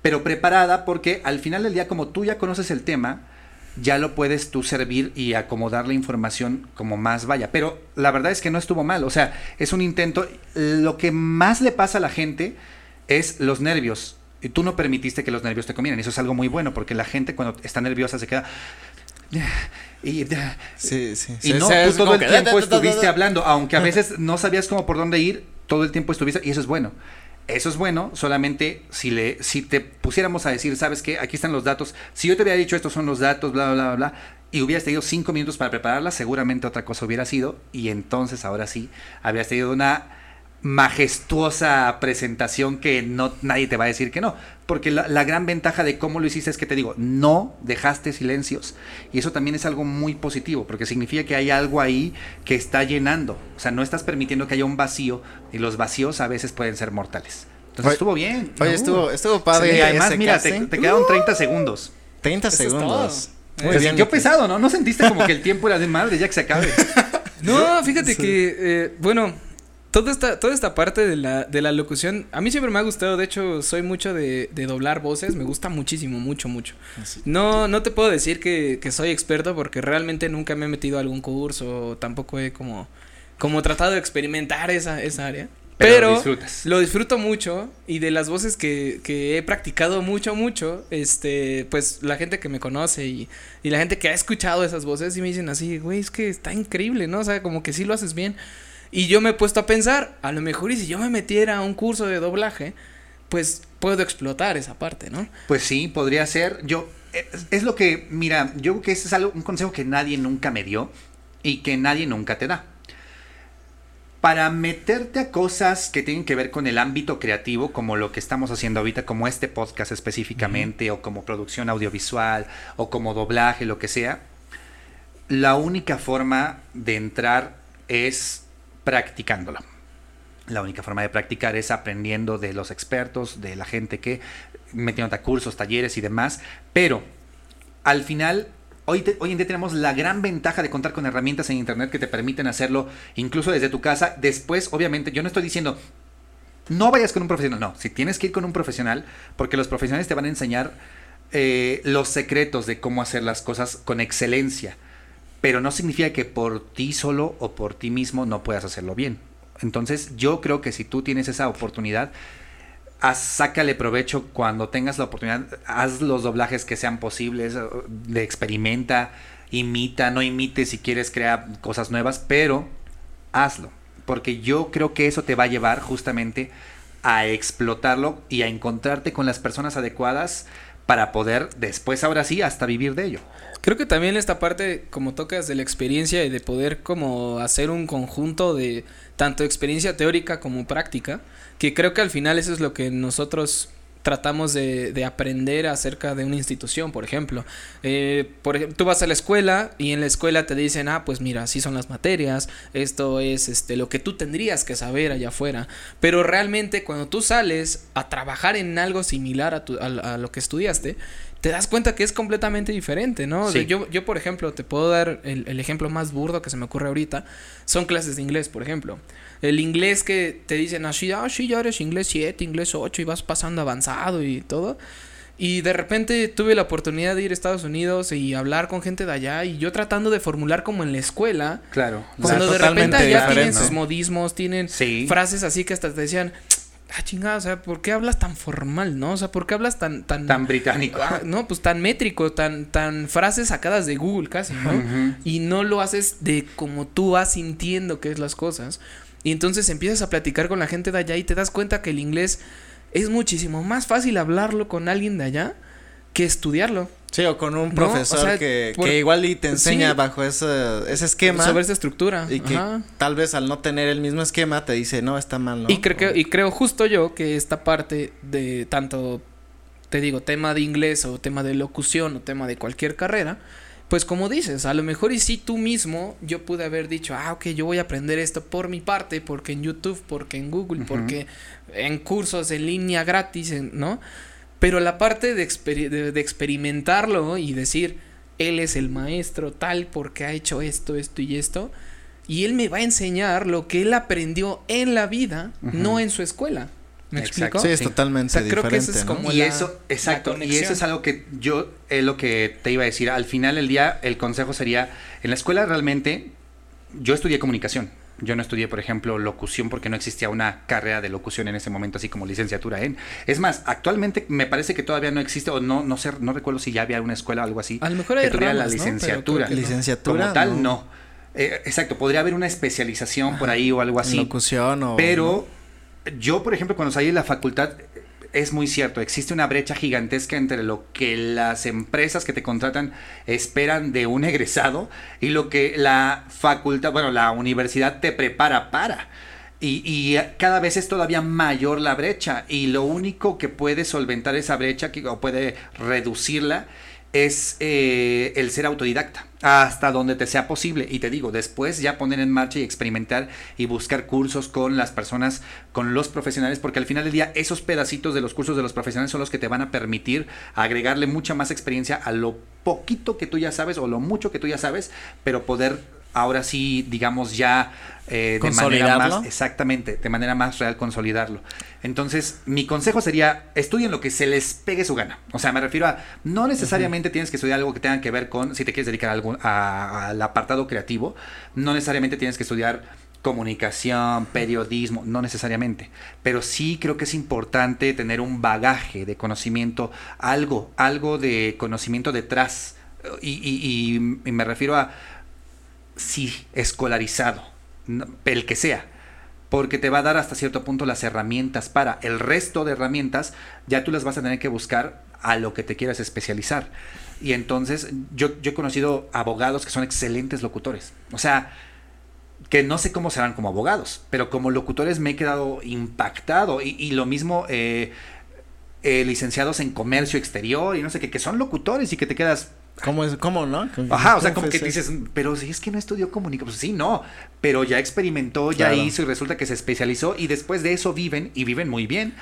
Pero preparada porque al final del día, como tú ya conoces el tema, ya lo puedes tú servir y acomodar la información como más vaya. Pero la verdad es que no estuvo mal. O sea, es un intento. Lo que más le pasa a la gente es los nervios. Y tú no permitiste que los nervios te comieran. Eso es algo muy bueno porque la gente cuando está nerviosa se queda y, sí, sí. y no, tú todo el tiempo estuviste hablando, aunque a veces no sabías cómo por dónde ir, todo el tiempo estuviste, y eso es bueno. Eso es bueno, solamente si le, si te pusiéramos a decir, sabes qué, aquí están los datos, si yo te hubiera dicho estos son los datos, bla, bla, bla, bla, y hubieras tenido cinco minutos para prepararla, seguramente otra cosa hubiera sido, y entonces ahora sí, habrías tenido una majestuosa presentación que no nadie te va a decir que no. Porque la, gran ventaja de cómo lo hiciste es que te digo, no dejaste silencios. Y eso también es algo muy positivo, porque significa que hay algo ahí que está llenando. O sea, no estás permitiendo que haya un vacío, y los vacíos a veces pueden ser mortales. Entonces estuvo bien. Oye, estuvo, estuvo padre. y además, mira, te, quedaron 30 segundos. 30 segundos. Muy bien, yo pesado, ¿no? ¿No sentiste como que el tiempo era de madre ya que se acabe? [laughs] no, fíjate que, eh, bueno, toda esta, toda esta parte de la, de la locución, a mí siempre me ha gustado, de hecho, soy mucho de, de doblar voces, me gusta muchísimo, mucho, mucho. Ah, no, no te puedo decir que, que, soy experto porque realmente nunca me he metido a algún curso, tampoco he como, como tratado de experimentar esa, esa área. Pero, lo, disfruto mucho y de las voces que, que, he practicado mucho, mucho, este, pues la gente que me conoce y, y la gente que ha escuchado esas voces y me dicen así, güey, es que está increíble, ¿no? O sea, como que sí lo haces bien. Y yo me he puesto a pensar, a lo mejor y si yo me metiera a un curso de doblaje, pues puedo explotar esa parte, ¿no? Pues sí, podría ser. Yo, es, lo que, mira, yo creo que ese es algo, un consejo que nadie nunca me dio y que nadie nunca te da. Para meterte a cosas que tienen que ver con el ámbito creativo, como lo que estamos haciendo ahorita, como este podcast específicamente, o como producción audiovisual, o como doblaje, lo que sea, la única forma de entrar es practicándolo. La única forma de practicar es aprendiendo de los expertos, de la gente que metiendo a cursos, talleres y demás. Pero al final, hoy, hoy en día tenemos la gran ventaja de contar con herramientas en Internet que te permiten hacerlo incluso desde tu casa. Después, obviamente, yo no estoy diciendo, no vayas con un profesional. No, si tienes que ir con un profesional, porque los profesionales te van a enseñar eh, los secretos de cómo hacer las cosas con excelencia pero no significa que por ti solo o por ti mismo no puedas hacerlo bien. Entonces yo creo que si tú tienes esa oportunidad, haz, sácale provecho cuando tengas la oportunidad, haz los doblajes que sean posibles, de experimenta, imita, no imite si quieres crear cosas nuevas, pero hazlo, porque yo creo que eso te va a llevar justamente a explotarlo y a encontrarte con las personas adecuadas para poder después, ahora sí, hasta vivir de ello. Creo que también esta parte, como tocas de la experiencia y de poder como hacer un conjunto de tanto experiencia teórica como práctica, que creo que al final eso es lo que nosotros tratamos de, de, aprender acerca de una institución, por ejemplo. Eh, por ejemplo, tú vas a la escuela y en la escuela te dicen, ah, pues mira, así son las materias, esto es este, lo que tú tendrías que saber allá afuera. Pero realmente cuando tú sales a trabajar en algo similar a, tu, a, lo que estudiaste, te das cuenta que es completamente diferente, ¿no? yo, yo, por ejemplo, te puedo dar el, el ejemplo más burdo que se me ocurre ahorita, son clases de inglés, por ejemplo. El inglés que te dicen así, ah, sí, ya eres inglés 7, inglés 8 y vas pasando avanzado y todo. Y de repente tuve la oportunidad de ir a Estados Unidos y hablar con gente de allá y yo tratando de formular como en la escuela. Claro. Cuando de repente allá tienen sus modismos, tienen frases así que hasta te decían, ah, chingada, o sea, ¿por qué hablas tan formal, no? O sea, ¿por qué hablas tan... Tan, tan británico. Ah, no, pues tan métrico, tan, tan frases sacadas de Google casi, ¿no? Y no lo haces de como tú vas sintiendo que es las cosas. Y entonces empiezas a platicar con la gente de allá y te das cuenta que el inglés es muchísimo más fácil hablarlo con alguien de allá que estudiarlo. Sí, o con un profesor que, igual y te enseña bajo ese, ese esquema. Sobre esa estructura. Y que tal vez al no tener el mismo esquema te dice, no, está mal, ¿no? Y, creo, y creo justo yo que esta parte de tanto, te digo, tema de inglés o tema de locución o tema de cualquier carrera, pues como dices, a lo mejor y si tú mismo yo pude haber dicho, ah, ok, yo voy a aprender esto por mi parte, porque en YouTube, porque en Google, porque en cursos en línea gratis, ¿no? Pero la parte de, de, experimentarlo y decir, él es el maestro tal porque ha hecho esto, esto y esto, y él me va a enseñar lo que él aprendió en la vida, no en su escuela. ¿Me explico? Sí, es totalmente diferente. Creo que eso es como y eso, exacto, y eso es algo que yo es lo que te iba a decir. Al final del día, el consejo sería, en la escuela realmente, yo estudié comunicación. Yo no estudié, por ejemplo, locución porque no existía una carrera de locución en ese momento, así como licenciatura en. Es más, actualmente me parece que todavía no existe, o no, no sé, no recuerdo si ya había una escuela o algo así. A lo mejor hay que tuviera la licenciatura. licenciatura. Como tal, no. Eh, exacto, podría haber una especialización por ahí o algo así. Locución o. Pero yo, por ejemplo, cuando salí de la facultad, es muy cierto, existe una brecha gigantesca entre lo que las empresas que te contratan esperan de un egresado y lo que la facultad, bueno, la universidad te prepara para. Y, cada vez es todavía mayor la brecha y lo único que puede solventar esa brecha que, o puede reducirla es eh, el ser autodidacta hasta donde te sea posible. Y te digo después ya poner en marcha y experimentar y buscar cursos con las personas con los profesionales porque al final del día esos pedacitos de los cursos de los profesionales son los que te van a permitir agregarle mucha más experiencia a lo poquito que tú ya sabes o lo mucho que tú ya sabes pero poder ahora sí, digamos, ya eh, de manera más, exactamente, de manera más real consolidarlo. Entonces, mi consejo sería, estudien lo que se les pegue su gana. O sea, me refiero a, no necesariamente tienes que estudiar algo que tenga que ver con, si te quieres dedicar algo, al apartado creativo, no necesariamente tienes que estudiar comunicación, periodismo, no necesariamente, pero sí creo que es importante tener un bagaje de conocimiento, algo, algo de conocimiento detrás. y me refiero a sí, escolarizado, el que sea, porque te va a dar hasta cierto punto las herramientas para el resto de herramientas, ya tú las vas a tener que buscar a lo que te quieras especializar. Y entonces yo, he conocido abogados que son excelentes locutores. O sea, que no sé cómo serán como abogados, pero como locutores me he quedado impactado. Y, lo mismo eh, eh, licenciados en comercio exterior y no sé qué, que son locutores y que te quedas, ¿Cómo es? ¿Cómo, no? Ajá, o sea, como que dices, pero si es que no estudió comunicación, pues sí, no, pero ya experimentó, ya hizo y resulta que se especializó y después de eso viven y viven muy bien.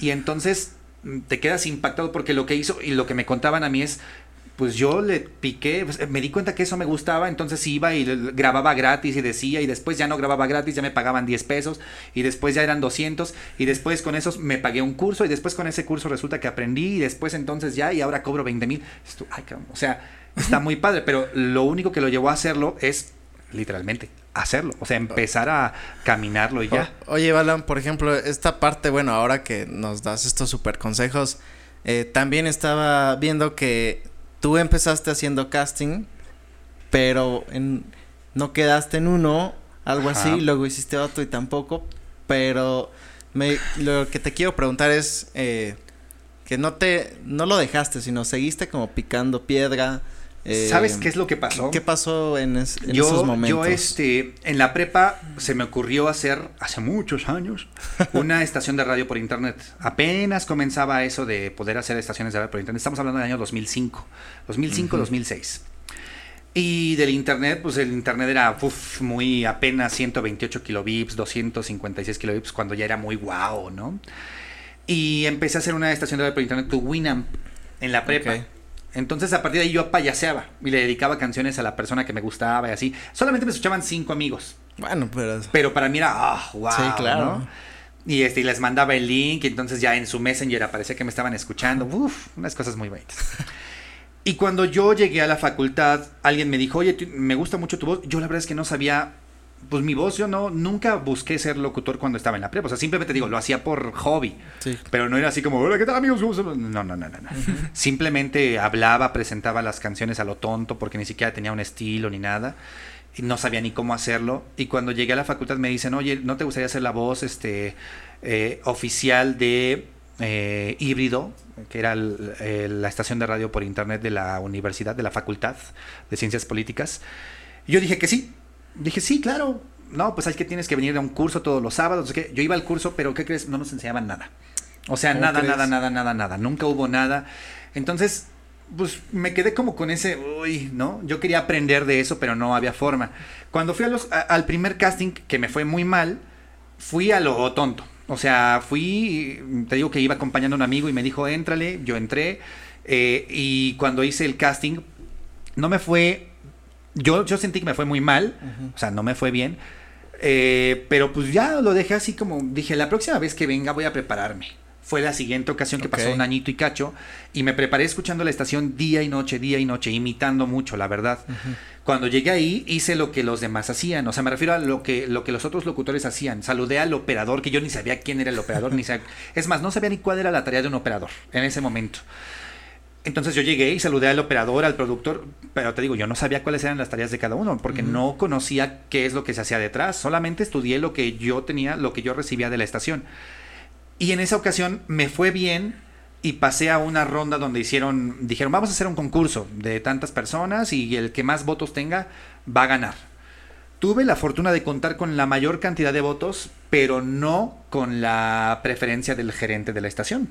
Y entonces mm, te quedas impactado porque lo que hizo y lo que me contaban a mí es, pues yo le piqué, pues, me di cuenta que eso me gustaba, entonces iba y grababa gratis y decía, y después ya no grababa gratis, ya me pagaban 10 pesos, y después ya eran 200, y después con esos me pagué un curso, y después con ese curso resulta que aprendí, y después entonces ya, y ahora cobro 20 mil. O sea, está muy padre, pero lo único que lo llevó a hacerlo es literalmente hacerlo, o sea, empezar a caminarlo y ya. oye, Balan, por ejemplo, esta parte, bueno, ahora que nos das estos super consejos, eh, también estaba viendo que tú empezaste haciendo casting, pero en, no quedaste en uno, algo así, luego hiciste otro y tampoco, pero me, lo que te quiero preguntar es, eh, que no te, no lo dejaste, sino seguiste como picando piedra. Eh, ¿Sabes qué es lo que pasó? ¿Qué pasó en, esos momentos? Yo, este, en la prepa se me ocurrió hacer, hace muchos años, [laughs] una estación de radio por internet. Apenas comenzaba eso de poder hacer estaciones de radio por internet. Estamos hablando del año 2005, 2005, 2006. Y del internet, pues el internet era muy apenas 128 kilobits, 256 kilobits, cuando ya era muy guau, ¿no? Y empecé a hacer una estación de radio por internet, tu Winamp, en la prepa. Entonces a partir de ahí yo payaseaba y le dedicaba canciones a la persona que me gustaba y así. Solamente me escuchaban cinco amigos. Bueno, pero... Pero para mí era, ah, wow. Sí, claro. Y, este, y les mandaba el link y entonces ya en su Messenger aparecía que me estaban escuchando. Uf, unas cosas muy bonitas. y cuando yo llegué a la facultad, alguien me dijo, oye, me gusta mucho tu voz. Yo la verdad es que no sabía pues mi voz yo no nunca busqué ser locutor cuando estaba en la prepa, o sea, simplemente digo, lo hacía por hobby. Pero no era así como, "Hola, ¿qué tal, amigos?" No, no, no, no, no. Simplemente hablaba, presentaba las canciones a lo tonto porque ni siquiera tenía un estilo ni nada. Y no sabía ni cómo hacerlo. Y cuando llegué a la facultad me dicen, oye, ¿no te gustaría hacer la voz este, eh, oficial de eh, híbrido, que era la estación de radio por internet de la universidad, de la Facultad de Ciencias Políticas? yo dije que sí, Dije, sí, claro. No, pues hay que tienes que venir a un curso todos los sábados. que yo iba al curso, pero ¿qué crees? No nos enseñaban nada. O sea, nada, nada, nada, nada, nada. Nunca hubo nada. Entonces, pues me quedé como con ese, uy, ¿no? Yo quería aprender de eso, pero no había forma. Cuando fui a los, al primer casting, que me fue muy mal, fui a lo tonto. O sea, fui, te digo que iba acompañando a un amigo y me dijo, éntrale, yo entré. Eh, y cuando hice el casting, no me fue yo, yo sentí que me fue muy mal, o sea, no me fue bien. Eh, pero pues ya lo dejé así como dije, la próxima vez que venga voy a prepararme. Fue la siguiente ocasión que pasó un añito y cacho y me preparé escuchando la estación día y noche, día y noche, imitando mucho, la verdad. Cuando llegué ahí hice lo que los demás hacían, o sea, me refiero a lo que, lo que los otros locutores hacían. Saludé al operador, que yo ni sabía quién era el operador, ni sabía... Es más, no sabía ni cuál era la tarea de un operador en ese momento. Entonces yo llegué y saludé al operador, al productor, pero te digo, yo no sabía cuáles eran las tareas de cada uno, porque no conocía qué es lo que se hacía detrás, solamente estudié lo que yo tenía, lo que yo recibía de la estación. Y en esa ocasión me fue bien y pasé a una ronda donde hicieron, dijeron, vamos a hacer un concurso de tantas personas y el que más votos tenga va a ganar. Tuve la fortuna de contar con la mayor cantidad de votos, pero no con la preferencia del gerente de la estación.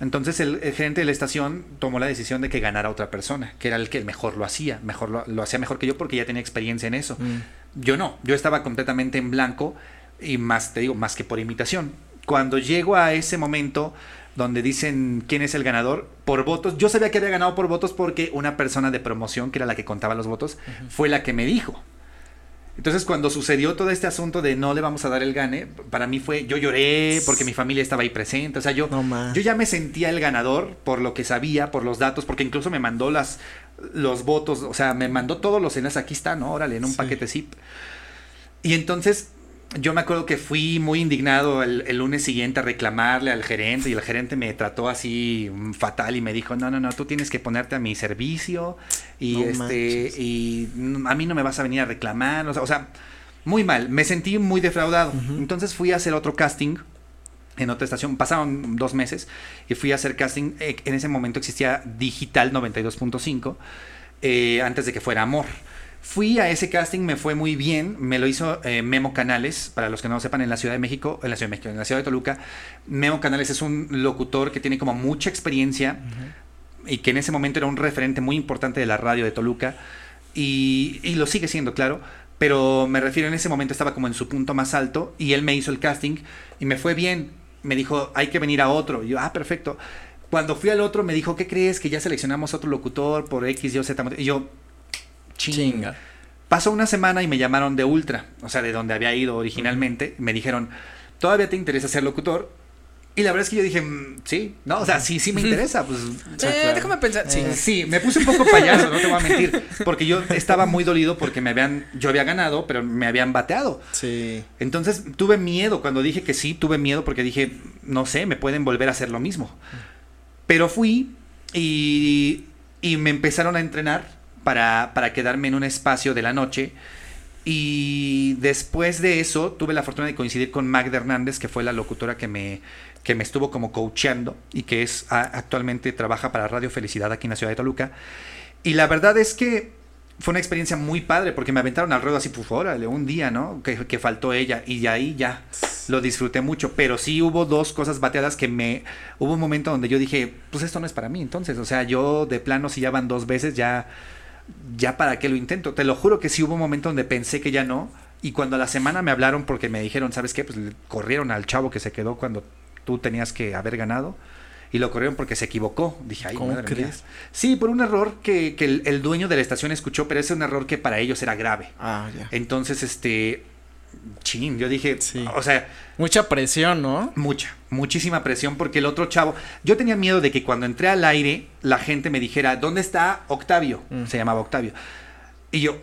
Entonces el, gerente de la estación tomó la decisión de que ganara otra persona, que era el que mejor lo hacía, mejor lo, hacía mejor que yo porque ya tenía experiencia en eso. Mm. Yo no, yo estaba completamente en blanco y más, te digo, más que por imitación. Cuando llego a ese momento donde dicen quién es el ganador por votos, yo sabía que había ganado por votos porque una persona de promoción, que era la que contaba los votos, fue la que me dijo. Entonces, cuando sucedió todo este asunto de no le vamos a dar el gane, para mí fue, yo lloré porque mi familia estaba ahí presente, o sea, yo, yo ya me sentía el ganador por lo que sabía, por los datos, porque incluso me mandó las, los votos, o sea, me mandó todos los enes, aquí están, ¿no? Órale, en un paquete zip. Y entonces yo me acuerdo que fui muy indignado el, lunes siguiente a reclamarle al gerente y el gerente me trató así fatal y me dijo, no, no, no, tú tienes que ponerte a mi servicio y este y a mí no me vas a venir a reclamar, o sea, muy mal, me sentí muy defraudado. Entonces fui a hacer otro casting en otra estación, pasaron dos meses y fui a hacer casting, eh, en ese momento existía Digital 92.5, eh, antes de que fuera Amor. Fui a ese casting, me fue muy bien, me lo hizo eh, Memo Canales, para los que no lo sepan, en la Ciudad de México, en la Ciudad de México, en la Ciudad de Toluca. Memo Canales es un locutor que tiene como mucha experiencia y que en ese momento era un referente muy importante de la radio de Toluca y, y, lo sigue siendo, claro. Pero me refiero, en ese momento estaba como en su punto más alto y él me hizo el casting y me fue bien. Me dijo, hay que venir a otro. Y yo, ah, perfecto. Cuando fui al otro me dijo, ¿qué crees? Que ya seleccionamos otro locutor por X, Y, Z. Y yo, Chinga. Pasó una semana y me llamaron de Ultra, o sea, de donde había ido originalmente. Me dijeron, ¿todavía te interesa ser locutor? Y la verdad es que yo dije, mm, sí, no, o sea, sí, sí me interesa. Pues, eh, déjame pensar. Sí. Eh, sí, me puse un poco payaso, no te voy a mentir. Porque yo estaba muy dolido porque me habían, yo había ganado, pero me habían bateado. Sí. Entonces tuve miedo. Cuando dije que sí, tuve miedo porque dije, no sé, me pueden volver a hacer lo mismo. Pero fui y, y me empezaron a entrenar para, quedarme en un espacio de la noche Y después de eso tuve la fortuna de coincidir con Magda Hernández, que fue la locutora que me, que me estuvo como coacheando y que es actualmente trabaja para Radio Felicidad aquí en la ciudad de Toluca. Y la verdad es que fue una experiencia muy padre porque me aventaron al ruedo así, pues órale, un día, ¿no? Que, que, faltó ella y de ahí ya lo disfruté mucho, pero sí hubo dos cosas bateadas que me... Hubo un momento donde yo dije, pues esto no es para mí, entonces, o sea, yo de plano si ya van dos veces, ya, ya para qué lo intento. Te lo juro que sí hubo un momento donde pensé que ya no, y cuando a la semana me hablaron porque me dijeron, ¿sabes qué? Pues corrieron al chavo que se quedó cuando tú tenías que haber ganado y lo corrieron porque se equivocó. Dije, ay, ¿Cómo madre crees? Sí, por un error que, que el, dueño de la estación escuchó, pero ese es un error que para ellos era grave. Ah, ya. Entonces, este, chin, yo dije, sí. o sea... Mucha presión, ¿no? Mucha, muchísima presión porque el otro chavo, yo tenía miedo de que cuando entré al aire la gente me dijera, ¿dónde está Octavio? Mm. Se llamaba Octavio. Y yo,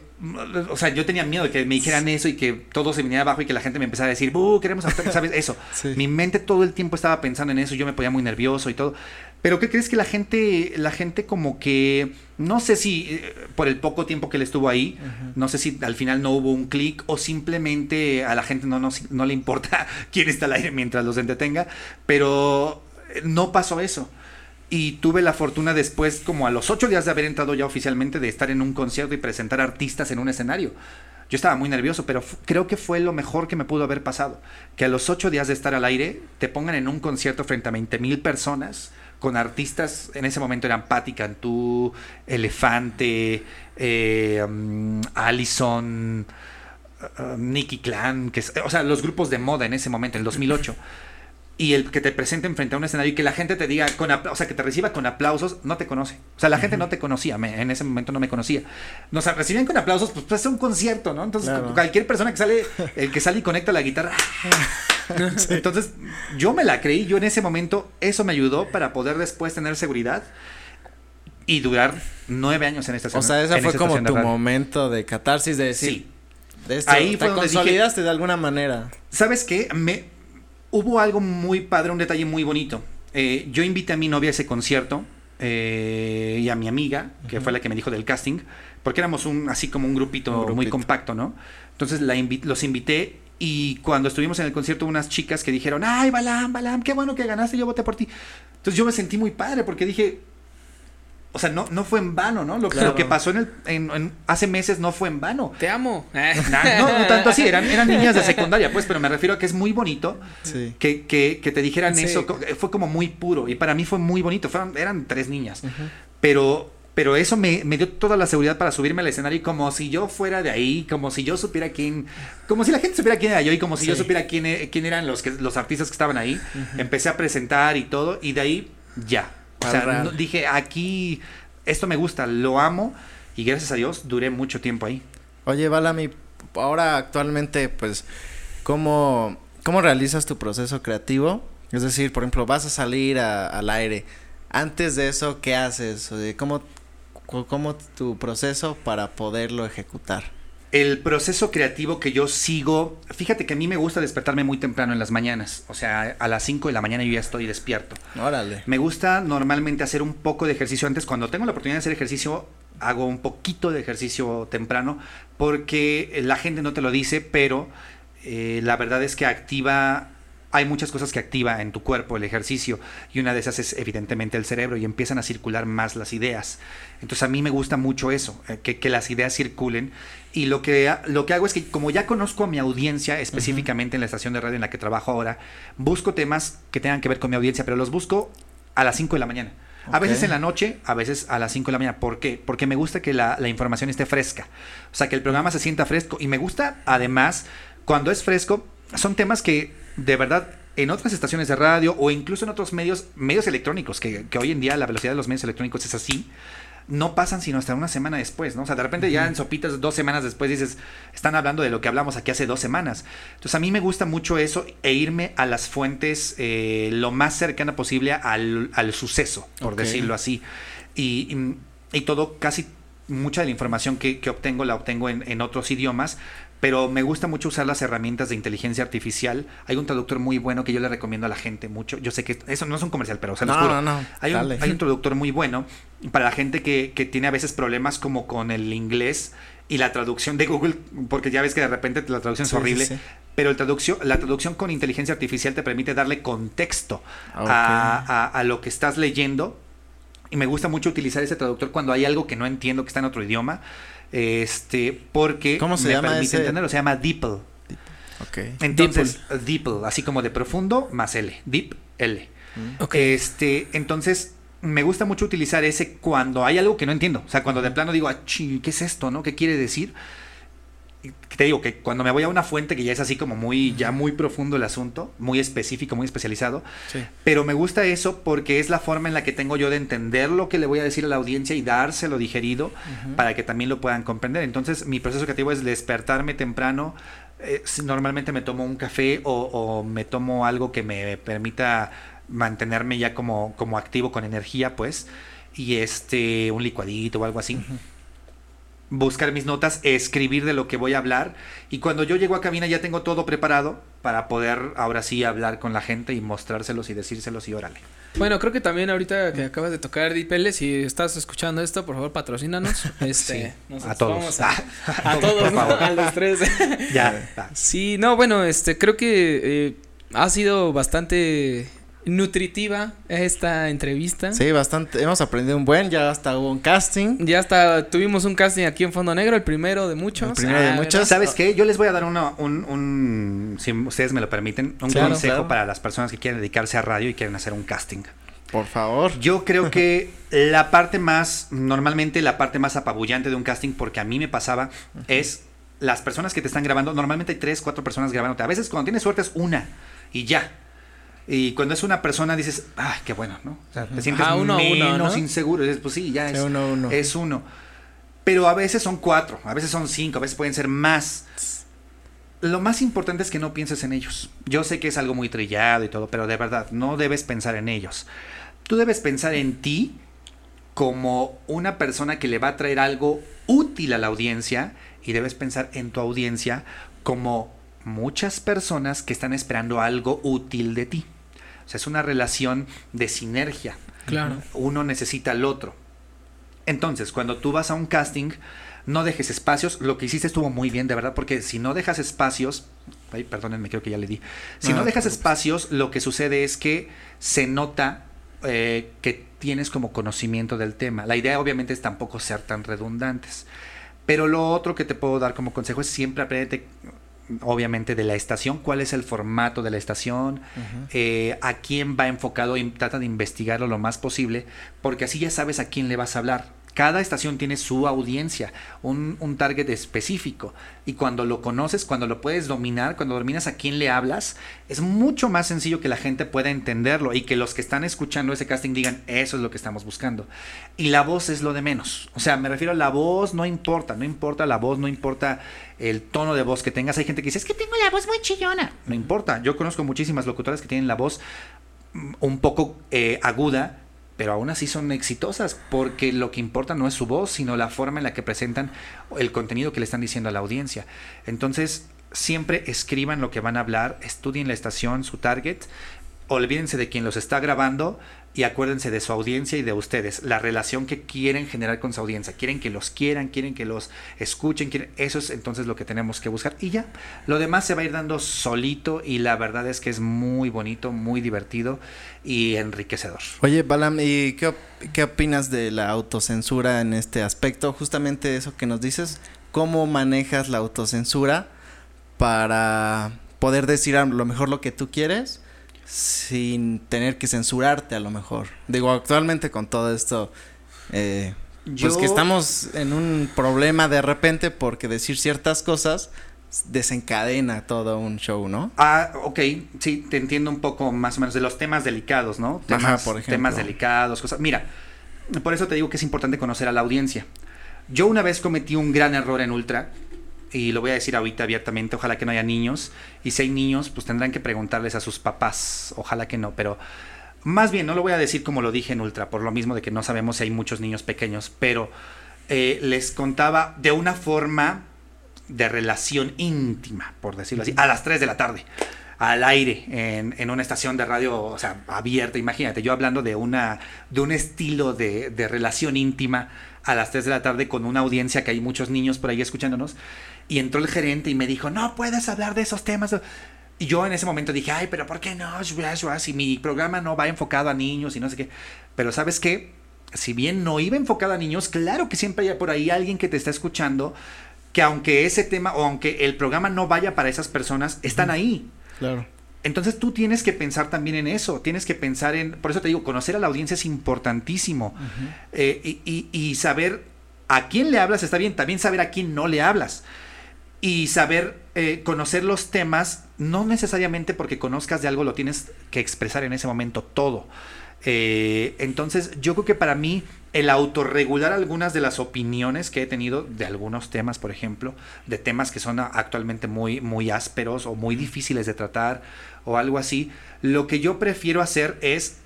o sea, yo tenía miedo de que me dijeran eso y que todo se viniera abajo y que la gente me empezara a decir, ¡buh! Queremos hacer, [laughs] ¿sabes? Eso. Mi mente todo el tiempo estaba pensando en eso, yo me ponía muy nervioso y todo. Pero ¿qué crees que la gente, la gente como que, no sé si eh, por el poco tiempo que él estuvo ahí, no sé si al final no hubo un clic o simplemente a la gente no, no, no le importa [laughs] quién está al aire mientras los entretenga, pero no pasó eso y tuve la fortuna después, como a los ocho días de haber entrado ya oficialmente, de estar en un concierto y presentar artistas en un escenario. Yo estaba muy nervioso, pero creo que fue lo mejor que me pudo haber pasado. Que a los ocho días de estar al aire, te pongan en un concierto frente a 20 mil personas, con artistas, en ese momento eran Patti Cantú, Elefante, eh, um, Allison, uh, Nicky Clan, que, o sea, los grupos de moda en ese momento, en el 2008 y el que te presenten frente a un escenario y que la gente te diga, con o sea, que te reciba con aplausos, no te conoce. O sea, la gente no te conocía, en ese momento no me conocía. Nos recibían con aplausos, pues, pues es un concierto, ¿no? Entonces, cualquier persona que sale, el que sale y conecta la guitarra. [laughs] Entonces, yo me la creí, yo en ese momento, eso me ayudó para poder después tener seguridad y durar nueve años en esta O sea, ese fue como tu momento de catarsis, de decir. Sí. Ahí fue te consolidaste de alguna manera. ¿Sabes qué? Me, hubo algo muy padre, un detalle muy bonito. Eh, yo invité a mi novia a ese concierto eh, y a mi amiga, que fue la que me dijo del casting, porque éramos un así como un grupito, muy compacto, ¿no? Entonces la los invité y cuando estuvimos en el concierto unas chicas que dijeron, ay, Balam, Balam, qué bueno que ganaste, yo voté por ti. Entonces yo me sentí muy padre porque dije, o sea, no, no fue en vano, ¿no? Lo, que pasó en, el, en, hace meses no fue en vano. Te amo. [laughs] no, no, tanto así, eran, eran niñas de secundaria, pues, pero me refiero a que es muy bonito que, que, que, te dijeran eso. Fue como muy puro y para mí fue muy bonito. Fueron, eran tres niñas. Pero, pero eso me, me, dio toda la seguridad para subirme al escenario como si yo fuera de ahí, como si yo supiera quién, como si la gente supiera quién era yo y como si yo supiera quién, quién eran los, que, los artistas que estaban ahí. Empecé a presentar y todo y de ahí ya o sea, dije, aquí, esto me gusta, lo amo y gracias a Dios duré mucho tiempo ahí. Oye, Balami, ahora actualmente, pues, ¿cómo, cómo realizas tu proceso creativo? Es decir, por ejemplo, vas a salir al aire. Antes de eso, ¿qué haces? ¿Cómo, ¿Cómo tu proceso para poderlo ejecutar? El proceso creativo que yo sigo, fíjate que a mí me gusta despertarme muy temprano en las mañanas, o sea, a las 5 de la mañana yo ya estoy despierto. Órale. Me gusta normalmente hacer un poco de ejercicio antes, cuando tengo la oportunidad de hacer ejercicio, hago un poquito de ejercicio temprano, porque la gente no te lo dice, pero eh, la verdad es que activa hay muchas cosas que activa en tu cuerpo el ejercicio y una de esas es evidentemente el cerebro y empiezan a circular más las ideas. Entonces a mí me gusta mucho eso, eh, que, las ideas circulen y lo que, lo que hago es que como ya conozco a mi audiencia específicamente en la estación de radio en la que trabajo ahora, busco temas que tengan que ver con mi audiencia, pero los busco a las 5 de la mañana. A veces en la noche, a veces a las 5 de la mañana. ¿Por qué? Porque me gusta que la, la, información esté fresca. O sea, que el programa se sienta fresco. Y me gusta, además, cuando es fresco, son temas que de verdad en otras estaciones de radio o incluso en otros medios, medios electrónicos, que, hoy en día la velocidad de los medios electrónicos es así, no pasan sino hasta una semana después, ¿no? O sea, de repente ya en sopitas dos semanas después dices, están hablando de lo que hablamos aquí hace dos semanas. Entonces a mí me gusta mucho eso e irme a las fuentes eh, lo más cercana posible al, suceso, por decirlo así. Y, y, todo, casi mucha de la información que, obtengo la obtengo en, en, otros idiomas, pero me gusta mucho usar las herramientas de inteligencia artificial. Hay un traductor muy bueno que yo le recomiendo a la gente mucho. Yo sé que eso no es un comercial, pero o sea, no, no, no, hay, un, hay, un, [laughs] traductor muy bueno para la gente que, que, tiene a veces problemas como con el inglés y la traducción de Google, porque ya ves que de repente la traducción es horrible, pero el traducción, la traducción con inteligencia artificial te permite darle contexto a, lo que estás leyendo. Y me gusta mucho utilizar ese traductor cuando hay algo que no entiendo, que está en otro idioma. Este, porque ¿Cómo se me llama permite entenderlo. Se llama DeepL. Okay. Entonces, DeepL, así como de profundo más L. Deep L. Mm. Este, entonces, me gusta mucho utilizar ese cuando hay algo que no entiendo. O sea, cuando de plano digo, ah, ¿qué es esto? ¿No? ¿Qué quiere decir? Te digo que cuando me voy a una fuente que ya es así como muy, ya muy profundo el asunto, muy específico, muy especializado, pero me gusta eso porque es la forma en la que tengo yo de entender lo que le voy a decir a la audiencia y dárselo digerido para que también lo puedan comprender. Entonces, mi proceso creativo es despertarme temprano. Eh, normalmente me tomo un café o, me tomo algo que me permita mantenerme ya como, como activo con energía, pues, y este, un licuadito o algo así buscar mis notas, escribir de lo que voy a hablar y cuando yo llego a cabina ya tengo todo preparado para poder ahora sí hablar con la gente y mostrárselos y decírselos y órale. Bueno, creo que también ahorita que acabas de tocar Dipele, si estás escuchando esto, por favor patrocínanos. [laughs] Este, a todos. [laughs] A, todos, a los tres. ya. Sí, no, bueno, este, creo que eh, ha sido bastante nutritiva esta entrevista. Sí, bastante. Hemos aprendido un buen, ya hasta hubo un casting. Ya hasta tuvimos un casting aquí en Fondo Negro, el primero de muchos. El primero de ah, muchos. ¿Sabes qué? Yo les voy a dar uno, un, un, si ustedes me lo permiten, un consejo para las personas que quieren dedicarse a radio y quieren hacer un casting. Por favor. Yo creo que la parte más, normalmente la parte más apabullante de un casting, porque a mí me pasaba, es las personas que te están grabando. Normalmente hay tres, cuatro personas grabándote. A veces cuando tienes suerte es una y ya y cuando es una persona dices, ay, qué bueno, ¿no? O sea, te sientes uno, menos inseguro. dices, pues sí, ya es uno, es uno. Pero a veces son cuatro, a veces son cinco, a veces pueden ser más. Lo más importante es que no pienses en ellos. Yo sé que es algo muy trillado y todo, pero de verdad, no debes pensar en ellos. Tú debes pensar en ti como una persona que le va a traer algo útil a la audiencia y debes pensar en tu audiencia como muchas personas que están esperando algo útil de ti. O sea, es una relación de sinergia. Claro. Uno necesita al otro. Entonces, cuando tú vas a un casting, no dejes espacios. Lo que hiciste estuvo muy bien, de verdad, porque si no dejas espacios, ay, perdónenme, creo que ya le di. Si no, dejas espacios, lo que sucede es que se nota eh, que tienes como conocimiento del tema. La idea, obviamente, es tampoco ser tan redundantes. Pero lo otro que te puedo dar como consejo es siempre aprende obviamente de la estación, cuál es el formato de la estación, eh, a quién va enfocado y trata de investigarlo lo más posible, porque así ya sabes a quién le vas a hablar cada estación tiene su audiencia, un, target específico. Y cuando lo conoces, cuando lo puedes dominar, cuando dominas a quién le hablas, es mucho más sencillo que la gente pueda entenderlo y que los que están escuchando ese casting digan, eso es lo que estamos buscando. Y la voz es lo de menos. O sea, me refiero a la voz, no importa, no importa la voz, no importa el tono de voz que tengas. Hay gente que dice, es que tengo la voz muy chillona. No importa. Yo conozco muchísimas locutoras que tienen la voz mm, un poco eh, aguda pero aún así son exitosas porque lo que importa no es su voz, sino la forma en la que presentan el contenido que le están diciendo a la audiencia. Entonces, siempre escriban lo que van a hablar, estudien la estación, su target, olvídense de quien los está grabando y acuérdense de su audiencia y de ustedes, la relación que quieren generar con su audiencia. Quieren que los quieran, quieren que los escuchen, quieren... eso es entonces lo que tenemos que buscar. Y ya, lo demás se va a ir dando solito y la verdad es que es muy bonito, muy divertido y enriquecedor. Oye, Balam, ¿y qué, opinas de la autocensura en este aspecto? Justamente eso que nos dices, ¿cómo manejas la autocensura para poder decir lo mejor lo que tú quieres? Sin tener que censurarte a lo mejor. Digo, actualmente con todo esto, eh, pues que estamos en un problema de repente porque decir ciertas cosas desencadena todo un show, ¿no? Ah, ok, sí, te entiendo un poco más o menos de los temas delicados, ¿no? Temas, por ejemplo. Temas delicados, cosas. Mira, por eso te digo que es importante conocer a la audiencia. Yo una vez cometí un gran error en Ultra y lo voy a decir ahorita abiertamente, ojalá que no haya niños, y si hay niños, pues tendrán que preguntarles a sus papás, ojalá que no, pero más bien, no lo voy a decir como lo dije en Ultra, por lo mismo de que no sabemos si hay muchos niños pequeños, pero eh, les contaba de una forma de relación íntima, por decirlo así, a las 3 de la tarde. al aire en, en, una estación de radio, o sea, abierta. Imagínate, yo hablando de, una, de un estilo de, de, relación íntima a las 3 de la tarde con una audiencia que hay muchos niños por ahí escuchándonos. Y entró el gerente y me dijo, no puedes hablar de esos temas. Y yo en ese momento dije, ay, pero ¿por qué no? Si mi programa no va enfocado a niños y no sé qué. Pero ¿sabes qué? Si bien no iba enfocado a niños, claro que siempre hay por ahí alguien que te está escuchando que aunque ese tema o aunque el programa no vaya para esas personas, están ahí. Claro. Entonces tú tienes que pensar también en eso, tienes que pensar en, por eso te digo, conocer a la audiencia es importantísimo eh, y, saber a quién le hablas está bien, también saber a quién no le hablas y saber eh, conocer los temas, no necesariamente porque conozcas de algo lo tienes que expresar en ese momento todo. Eh, entonces yo creo que para mí el autorregular algunas de las opiniones que he tenido de algunos temas, por ejemplo, de temas que son actualmente muy, muy ásperos o muy difíciles de tratar o algo así, lo que yo prefiero hacer es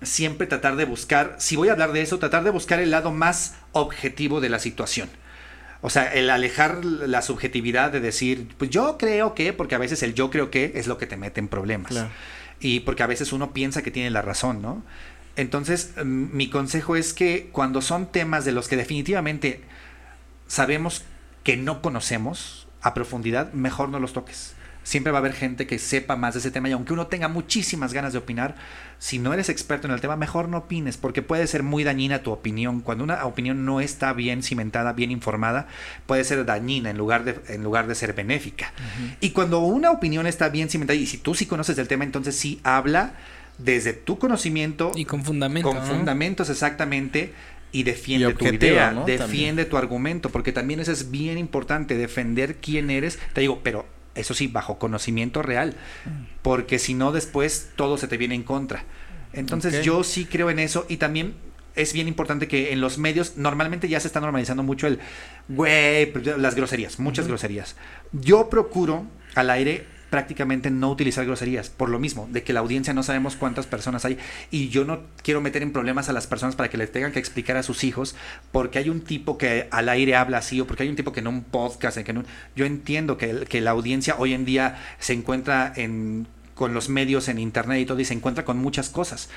siempre tratar de buscar, si voy a hablar de eso, tratar de buscar el lado más objetivo de la situación. O sea, el alejar la subjetividad de decir, pues yo creo que, porque a veces el yo creo que es lo que te mete en problemas. Y porque a veces uno piensa que tiene la razón, ¿no? Entonces, mm, mi consejo es que cuando son temas de los que definitivamente sabemos que no conocemos a profundidad, mejor no los toques siempre va a haber gente que sepa más de ese tema y aunque uno tenga muchísimas ganas de opinar, si no eres experto en el tema, mejor no opines porque puede ser muy dañina tu opinión. Cuando una opinión no está bien cimentada, bien informada, puede ser dañina en lugar de, en lugar de ser benéfica. Y cuando una opinión está bien cimentada y si tú sí conoces del tema, entonces sí habla desde tu conocimiento. Y con fundamentos. Con fundamentos exactamente y defiende tu idea, defiende tu argumento, porque también eso es bien importante, defender quién eres. Te digo, pero eso sí, bajo conocimiento real, porque si no después todo se te viene en contra. Entonces yo sí creo en eso y también es bien importante que en los medios normalmente ya se está normalizando mucho el güey, las groserías, muchas groserías. Yo procuro al aire prácticamente no utilizar groserías, por lo mismo, de que la audiencia no sabemos cuántas personas hay y yo no quiero meter en problemas a las personas para que les tengan que explicar a sus hijos porque hay un tipo que al aire habla así o porque hay un tipo que en un podcast, en que yo entiendo que, que la audiencia hoy en día se encuentra en, con los medios en internet y todo y se encuentra con muchas cosas.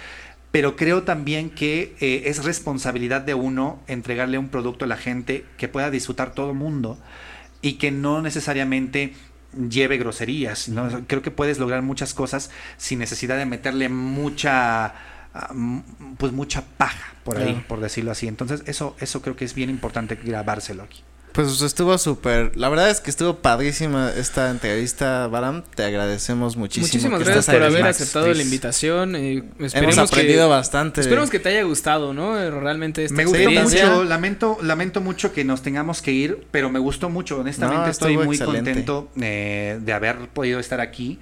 Pero creo también que eh, es responsabilidad de uno entregarle un producto a la gente que pueda disfrutar todo el mundo y que no necesariamente lleve groserías. ¿no? Creo que puedes lograr muchas cosas sin necesidad de meterle mucha ah, pues mucha paja por ahí, por decirlo así. Entonces, eso, eso creo que es bien importante grabárselo aquí. Pues estuvo súper, la verdad es que estuvo padrísima esta entrevista, Baram, te agradecemos muchísimo. Muchísimas gracias por haber aceptado la invitación. Eh, Hemos aprendido bastante. Esperemos que te haya gustado, ¿no? Eh, realmente esta Me gustó mucho, lamento, lamento mucho que nos tengamos que ir, pero me gustó mucho, honestamente estoy muy contento eh, de haber podido estar aquí.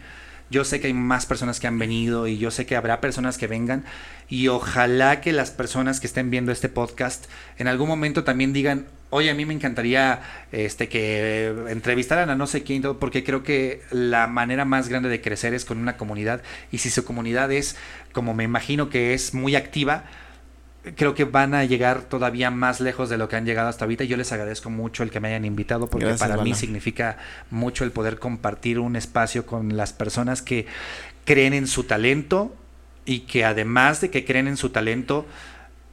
Yo sé que hay más personas que han venido y yo sé que habrá personas que vengan y ojalá que las personas que estén viendo este podcast en algún momento también digan, oye, a mí me encantaría este que entrevistaran a no sé quién, porque creo que la manera más grande de crecer es con una comunidad y si su comunidad es, como me imagino que es muy activa, creo que van a llegar todavía más lejos de lo que han llegado hasta ahorita. Yo les agradezco mucho el que me hayan invitado porque para mí significa mucho el poder compartir un espacio con las personas que creen en su talento y que además de que creen en su talento,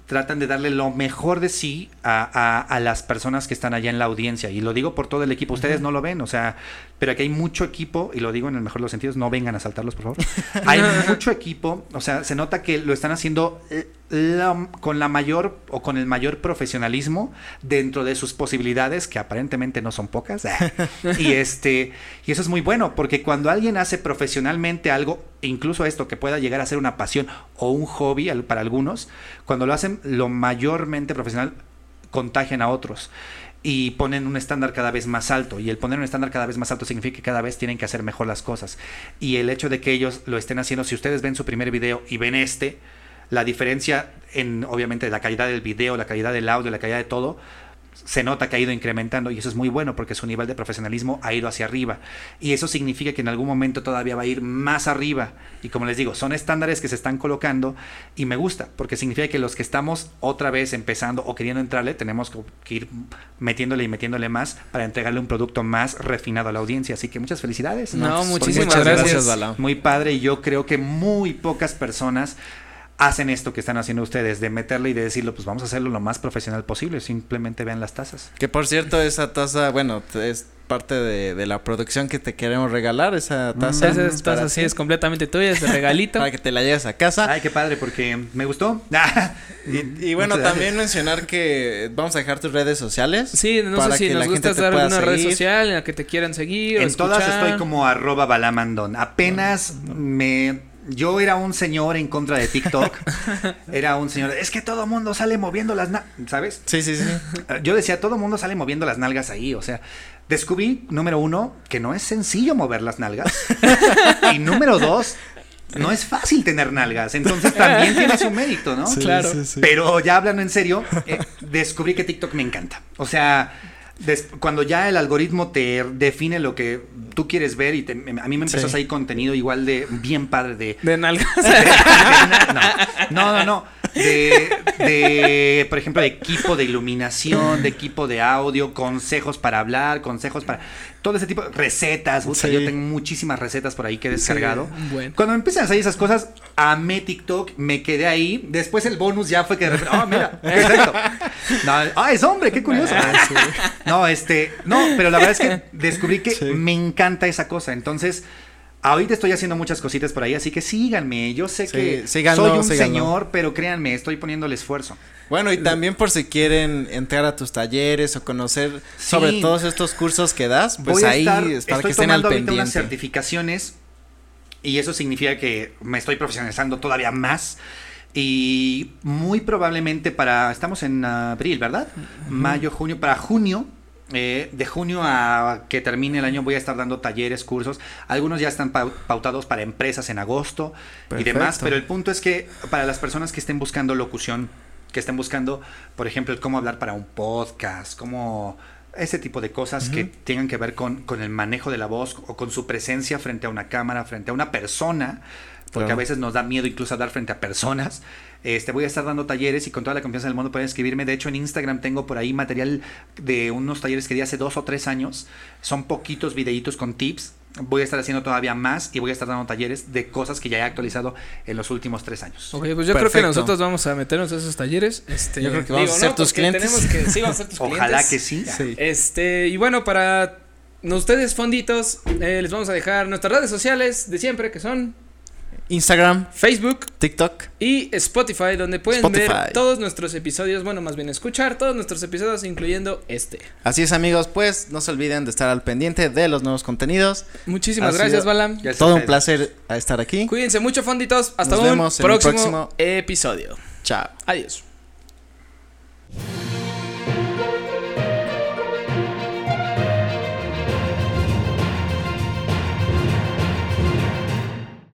tratan de darle lo mejor de sí a, a, las personas que están allá en la audiencia. Y lo digo por todo el equipo. Ustedes no lo ven, o sea, pero aquí hay mucho equipo, y lo digo en el mejor de los sentidos, no vengan a saltarlos, por favor. [laughs] hay mucho equipo, o sea, se nota que lo están haciendo eh, con la mayor o con el mayor profesionalismo dentro de sus posibilidades, que aparentemente no son pocas. [laughs] y este, y eso es muy bueno, porque cuando alguien hace profesionalmente algo, incluso esto que pueda llegar a ser una pasión o un hobby para algunos, cuando lo hacen lo mayormente profesional, contagian a otros y ponen un estándar cada vez más alto. Y el poner un estándar cada vez más alto significa que cada vez tienen que hacer mejor las cosas. Y el hecho de que ellos lo estén haciendo, si ustedes ven su primer video y ven este, la diferencia en obviamente la calidad del video, la calidad del audio, la calidad de todo, se nota que ha ido incrementando y eso es muy bueno porque su nivel de profesionalismo ha ido hacia arriba. Y eso significa que en algún momento todavía va a ir más arriba. Y como les digo, son estándares que se están colocando y me gusta porque significa que los que estamos otra vez empezando o queriendo entrarle, tenemos que ir metiéndole y metiéndole más para entregarle un producto más refinado a la audiencia. Así que muchas felicidades. No, muchísimas gracias. gracias muy padre y yo creo que muy pocas personas hacen esto que están haciendo ustedes, de meterle y de decirlo, pues vamos a hacerlo lo más profesional posible, simplemente vean las tazas. Que por cierto, esa taza, bueno, es parte de, la producción que te queremos regalar, esa mm. taza. esa taza sí es completamente tuya, es de regalito. [laughs] para que te la lleves a casa. Ay, qué padre, porque me gustó. [laughs] y, bueno, también mencionar que vamos a dejar tus redes sociales. Sí, no sé si nos gusta dar alguna red social en la que te quieran seguir. En todas estoy como arroba balamandón. Apenas me yo era un señor en contra de TikTok. [laughs] era un señor, es que todo mundo sale moviendo las nalgas, ¿sabes? Sí, sí, sí. Yo decía, todo mundo sale moviendo las nalgas ahí, o sea, descubrí, número uno, que no es sencillo mover las nalgas. [laughs] y número dos, no es fácil tener nalgas, entonces también tiene su mérito, ¿no? claro. Pero ya hablando en serio, eh, descubrí que TikTok me encanta. O sea, cuando ya el algoritmo te define lo que tú quieres ver y a mí me empezó a salir contenido igual de bien padre de... De nalgas. [laughs] no, no, no de, por ejemplo, de equipo de iluminación, de equipo de audio, consejos para hablar, consejos para todo ese tipo de recetas. Yo tengo muchísimas recetas por ahí que he descargado. Cuando empiezan a salir esas cosas, amé TikTok, me quedé ahí. Después el bonus ya fue que. Ah, mira, [laughs] perfecto. ah, es hombre, qué curioso. Ah, no, este. No, pero la verdad es que descubrí que me encanta esa cosa. Entonces Ahorita estoy haciendo muchas cositas por ahí, así que síganme. Yo sé que soy un señor, pero créanme, estoy poniendo el esfuerzo. Bueno, y también por si quieren entrar a tus talleres o conocer sobre todos estos cursos que das, pues ahí estar, para que estén al pendiente. unas certificaciones y eso significa que me estoy profesionalizando todavía más. Y muy probablemente para, estamos en abril, ¿verdad? Mayo, junio, para junio eh, de junio a que termine el año voy a estar dando talleres, cursos. Algunos ya están pautados para empresas en agosto y demás. Pero el punto es que para las personas que estén buscando locución, que estén buscando, por ejemplo, cómo hablar para un podcast, cómo ese tipo de cosas que tengan que ver con, con, el manejo de la voz o con su presencia frente a una cámara, frente a una persona, porque a veces nos da miedo incluso hablar frente a personas. Este, voy a estar dando talleres y con toda la confianza del mundo pueden escribirme. De hecho, en Instagram tengo por ahí material de unos talleres que di hace dos o tres años. Son poquitos videitos con tips. Voy a estar haciendo todavía más y voy a estar dando talleres de cosas que ya he actualizado en los últimos tres años. Ok, pues yo creo que nosotros vamos a meternos a esos talleres. Este, yo creo que vamos a ser tus clientes. sí, vamos a ser tus Ojalá que sí. Este, y bueno, para ustedes fonditos, eh, les vamos a dejar nuestras redes sociales de siempre, que son Instagram, Facebook, TikTok y Spotify, donde pueden ver todos nuestros episodios, bueno, más bien escuchar todos nuestros episodios, incluyendo este. Así es, amigos, pues no se olviden de estar al pendiente de los nuevos contenidos. Muchísimas gracias, Balam. Todo un placer estar aquí. Cuídense mucho, fonditos. Hasta un próximo, próximo episodio. Chao. Adiós.